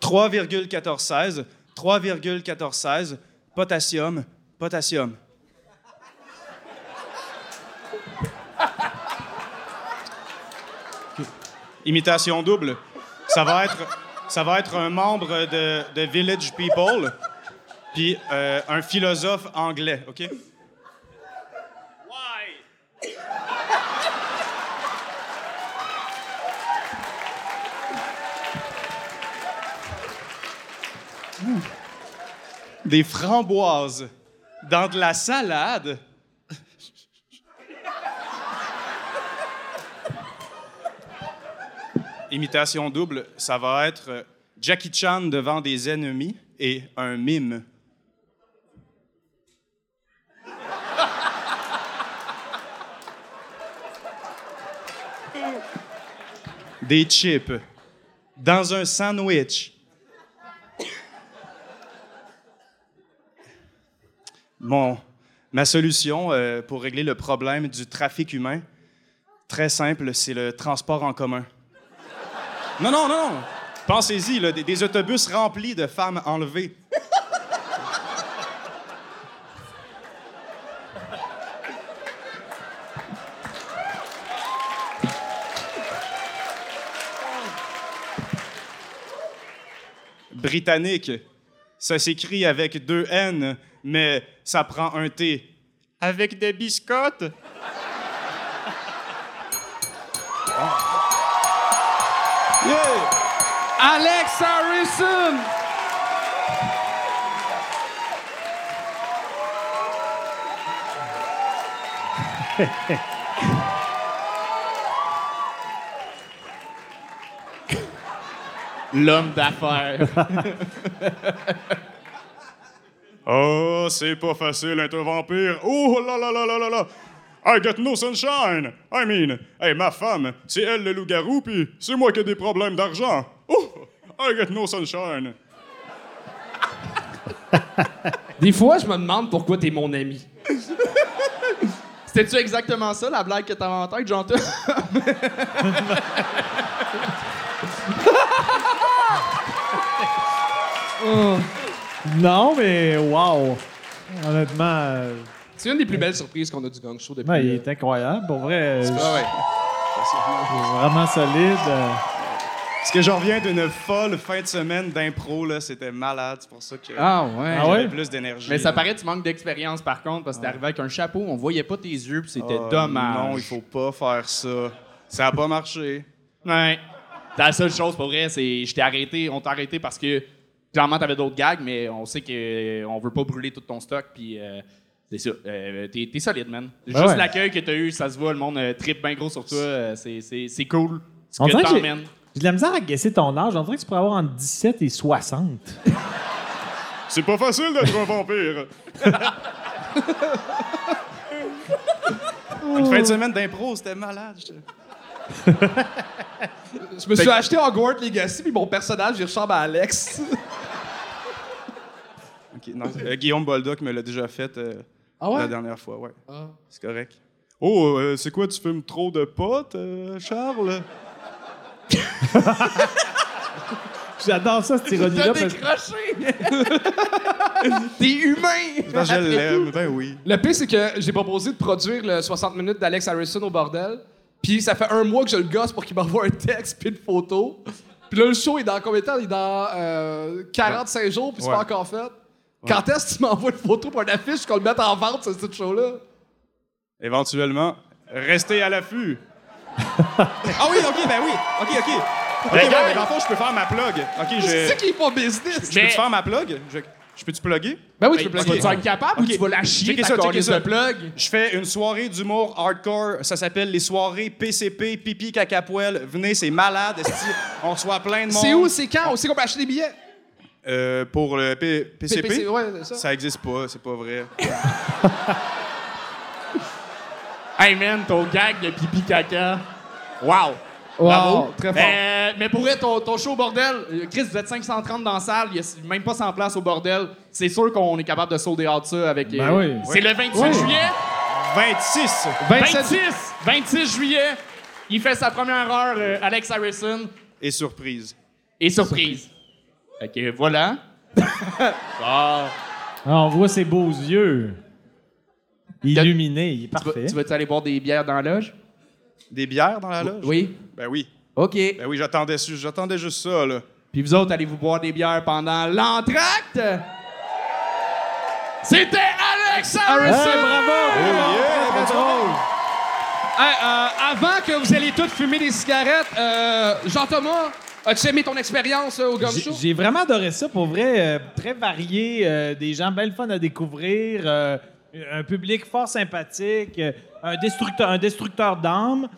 3,1416. 3,1416. Potassium, potassium. Imitation double. Ça va être, un membre de, de Village People, puis euh, un philosophe anglais, OK? Des framboises dans de la salade. Imitation double, ça va être Jackie Chan devant des ennemis et un mime. Des chips dans un sandwich. Mon, ma solution euh, pour régler le problème du trafic humain, très simple, c'est le transport en commun. Non, non, non. Pensez-y, des autobus remplis de femmes enlevées. Britannique. Ça s'écrit avec deux N, mais ça prend un T. Avec des biscottes? Alex Harrison! L'homme d'affaires. Oh, c'est pas facile être un vampire. Oh là là là là là là. I get no sunshine. I mean, hey, ma femme, c'est elle le loup-garou, puis c'est moi qui ai des problèmes d'argent. Oh, I get no sunshine. Des fois, je me demande pourquoi t'es mon ami. C'était-tu exactement ça, la blague que t'avais en tête, jean Oh. Non, mais wow! Honnêtement, euh, C'est une des plus belles surprises qu'on a du gang show depuis. ouais, il euh, est incroyable. Pour vrai, euh, Ah ouais. je- vraiment solide. euh. Parce que j'en reviens d'une folle fin de semaine d'impro, là. C'était malade, c'est pour ça que Ah ouais. j'avais plus d'énergie. Mais ça paraît que tu manques d'expérience par contre, parce que t'es arrivé avec un chapeau, on voyait pas tes yeux, puis c'était Ah, dommage. Non, il faut pas faire ça. Ça a pas marché. Ouais. La seule chose pour vrai, c'est je t'ai arrêté, on t'a arrêté parce que clairement t'avais d'autres gags, mais on sait que euh, on veut pas brûler tout ton stock, puis euh, c'est ça. Euh, t'es, t'es solide, man. Juste ouais. l'accueil que t'as eu, ça se voit, le monde euh, tripe bien gros sur toi, c'est, c'est, c'est cool. Ce On que dirait que j'ai t'emmènes. j'ai de la misère à guesser ton âge. On dirait que tu pourrais avoir entre 17 et 60. C'est pas facile d'être un vampire. Une fin de semaine d'impro, c'était malade. Je me suis acheté Hogwarts Legacy, puis mon personnage, il ressemble à Alex. Ok, non, euh, Guillaume Boldoc me l'a déjà fait euh, Ah ouais? la dernière fois, ouais. C'est correct. Oh, euh, c'est quoi, tu fumes trop de potes, euh, Charles? J'adore ça, cette ironie-là. T'as décroché! T'es humain! Que je l'aime, ben oui. Le pire, c'est que j'ai proposé de produire le 60 minutes d'Alex Harrison au bordel. Puis ça fait un mois que je le gosse pour qu'il m'envoie un texte puis une photo. Puis là, le show est dans combien de temps? Il est dans euh, 45 jours, puis c'est Ouais. pas encore fait. Quand est-ce que tu m'envoies une photo pour une affiche qu'on le mette en vente, ce ce show-là? Éventuellement, restez à l'affût. ah oui, ok, ben oui. Ok, ok. Ok, ouais, mais dans le fond, je peux faire ma plug. Ok, je. C'est ça qui est pas business! Je peux-tu faire ma plug? Je, je peux-tu plugger? Ben oui, tu peux Tu plugger. vas être capable ou tu vas la chier ta ça, checkez calice ça. de plug? Je fais une soirée d'humour hardcore. Ça s'appelle les soirées PCP, pipi cacapoel. Venez, c'est malade. On reçoit plein de monde. C'est où? C'est quand? Où c'est qu'on peut acheter des billets? Euh, pour le P- PCP? PPC, ouais, c'est ça. Ça existe pas, c'est pas vrai. Hey man, ton gag de pipi caca. Wow! Wow, Bravo. très fort. Mais, mais pour vrai, ton, ton show au bordel, Chris, vous êtes 530 dans la salle, il y a même pas 100 places au bordel. C'est sûr qu'on est capable de solder out ça avec. Ben euh, oui. C'est le 28 Oui. juillet. 26! 26! 26 juillet. Il fait sa première heure, euh, Alex Harrison. Et surprise. Et surprise. Que voilà. Ah, on voit ses beaux yeux. Illuminés, il est parfait. Tu vas-tu aller boire des bières dans la loge? Des bières dans la loge? Oui. Ben oui. OK. Ben oui, j'attendais, j'attendais juste ça, là. Puis vous autres, allez-vous boire des bières pendant l'entracte? C'était Alex Harrison! Hey, bravo! Hey, euh, avant que vous alliez tous fumer des cigarettes, euh, Jean-Thomas, as-tu aimé ton expérience euh, au Gun J'ai- Show? J'ai vraiment adoré ça, pour vrai. euh, très varié, euh, des gens bien le fun à découvrir, euh, un public fort sympathique, euh, un destructeur, un destructeur d'âmes.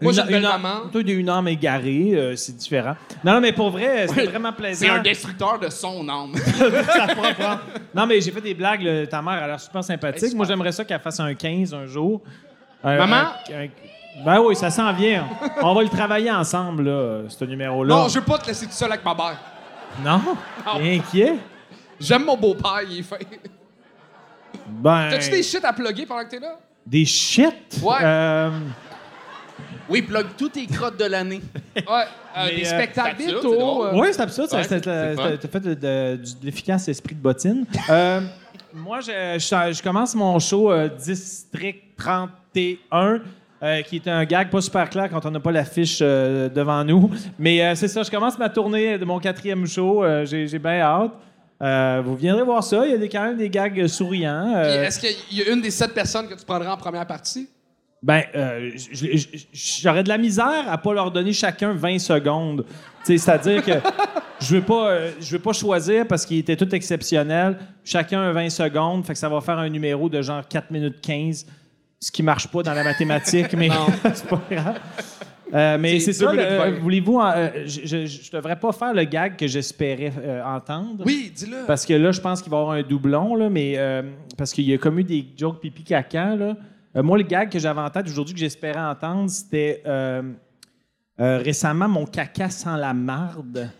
Euh, Moi, j'ai une belle âme- maman. Toi, une âme égarée, euh, c'est différent. Non, non, mais pour vrai, c'était vraiment plaisant. C'est un destructeur de son âme. Ça prend. Non, mais j'ai fait des blagues. là, ta mère a l'air super sympathique. Moi, j'aimerais ça qu'elle fasse un 15 un jour. Un- Maman? un- un- ben oui, ça s'en vient. On va le travailler ensemble, là, ce numéro-là. Non, je veux pas te laisser tout seul avec ma mère. Non? T'es inquiet? J'aime mon beau-père, il est fin. Ben. T'as-tu des shit à plugger pendant que t'es là? Des shit? Ouais. Euh, Oui, plug tous tes crottes de l'année. Ouais. euh, Mais, des euh, spectacles c'est absurde, c'est bientôt. drôle. euh? Oui, c'est absurde. Ouais, c'est- T'as fait de, de- du- de l'efficace esprit de bottine. Euh, moi, je, je- je commence mon show euh, District 31. euh, qui est un gag pas super clair quand on n'a pas l'affiche euh, devant nous. Mais euh, c'est ça, je commence ma tournée de mon quatrième show. euh, J'ai j'ai bien hâte. Euh, vous viendrez voir ça. Il y a des, quand même des gags souriants. Euh, Est-ce qu'il y a une des sept personnes que tu prendrais en première partie? Ben, euh, j'aurais de la misère à pas leur donner chacun 20 secondes. C'est-à-dire que je veux pas, euh, je veux pas choisir parce qu'ils étaient tous exceptionnels. Chacun a 20 secondes, fait que ça va faire un numéro de genre 4 minutes 15, ce qui marche pas dans la mathématique, mais c'est pas grave. Euh, mais C'est ça, voulez-vous... je, je devrais pas faire le gag que j'espérais euh, entendre. Oui, dis-le. Parce que là, je pense qu'il va y avoir un doublon, là, mais euh, parce qu'il y a comme eu des jokes pipi caca. Là. Euh, moi, le gag que j'avais en tête aujourd'hui que j'espérais entendre, c'était euh, euh, récemment mon caca sans la marde.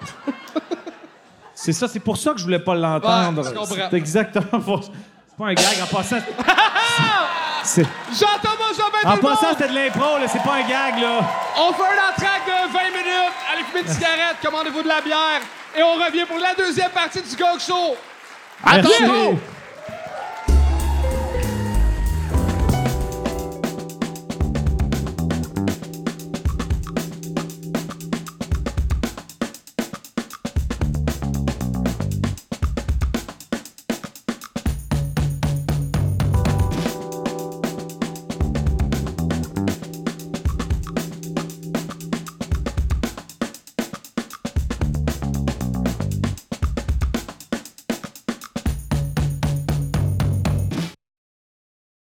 c'est ça, c'est pour ça que je voulais pas l'entendre. Ouais, je comprends. c'est exactement pour C'est pas un gag en passant. c'est- Jean-Thomas Jobin, En passant, c'était de l'impro, là, c'est pas un gag, là. On fait un entraque de 20 minutes. Allez fumer une cigarette, commandez-vous de la bière. Et on revient pour la deuxième partie du Gog Show. Tantôt!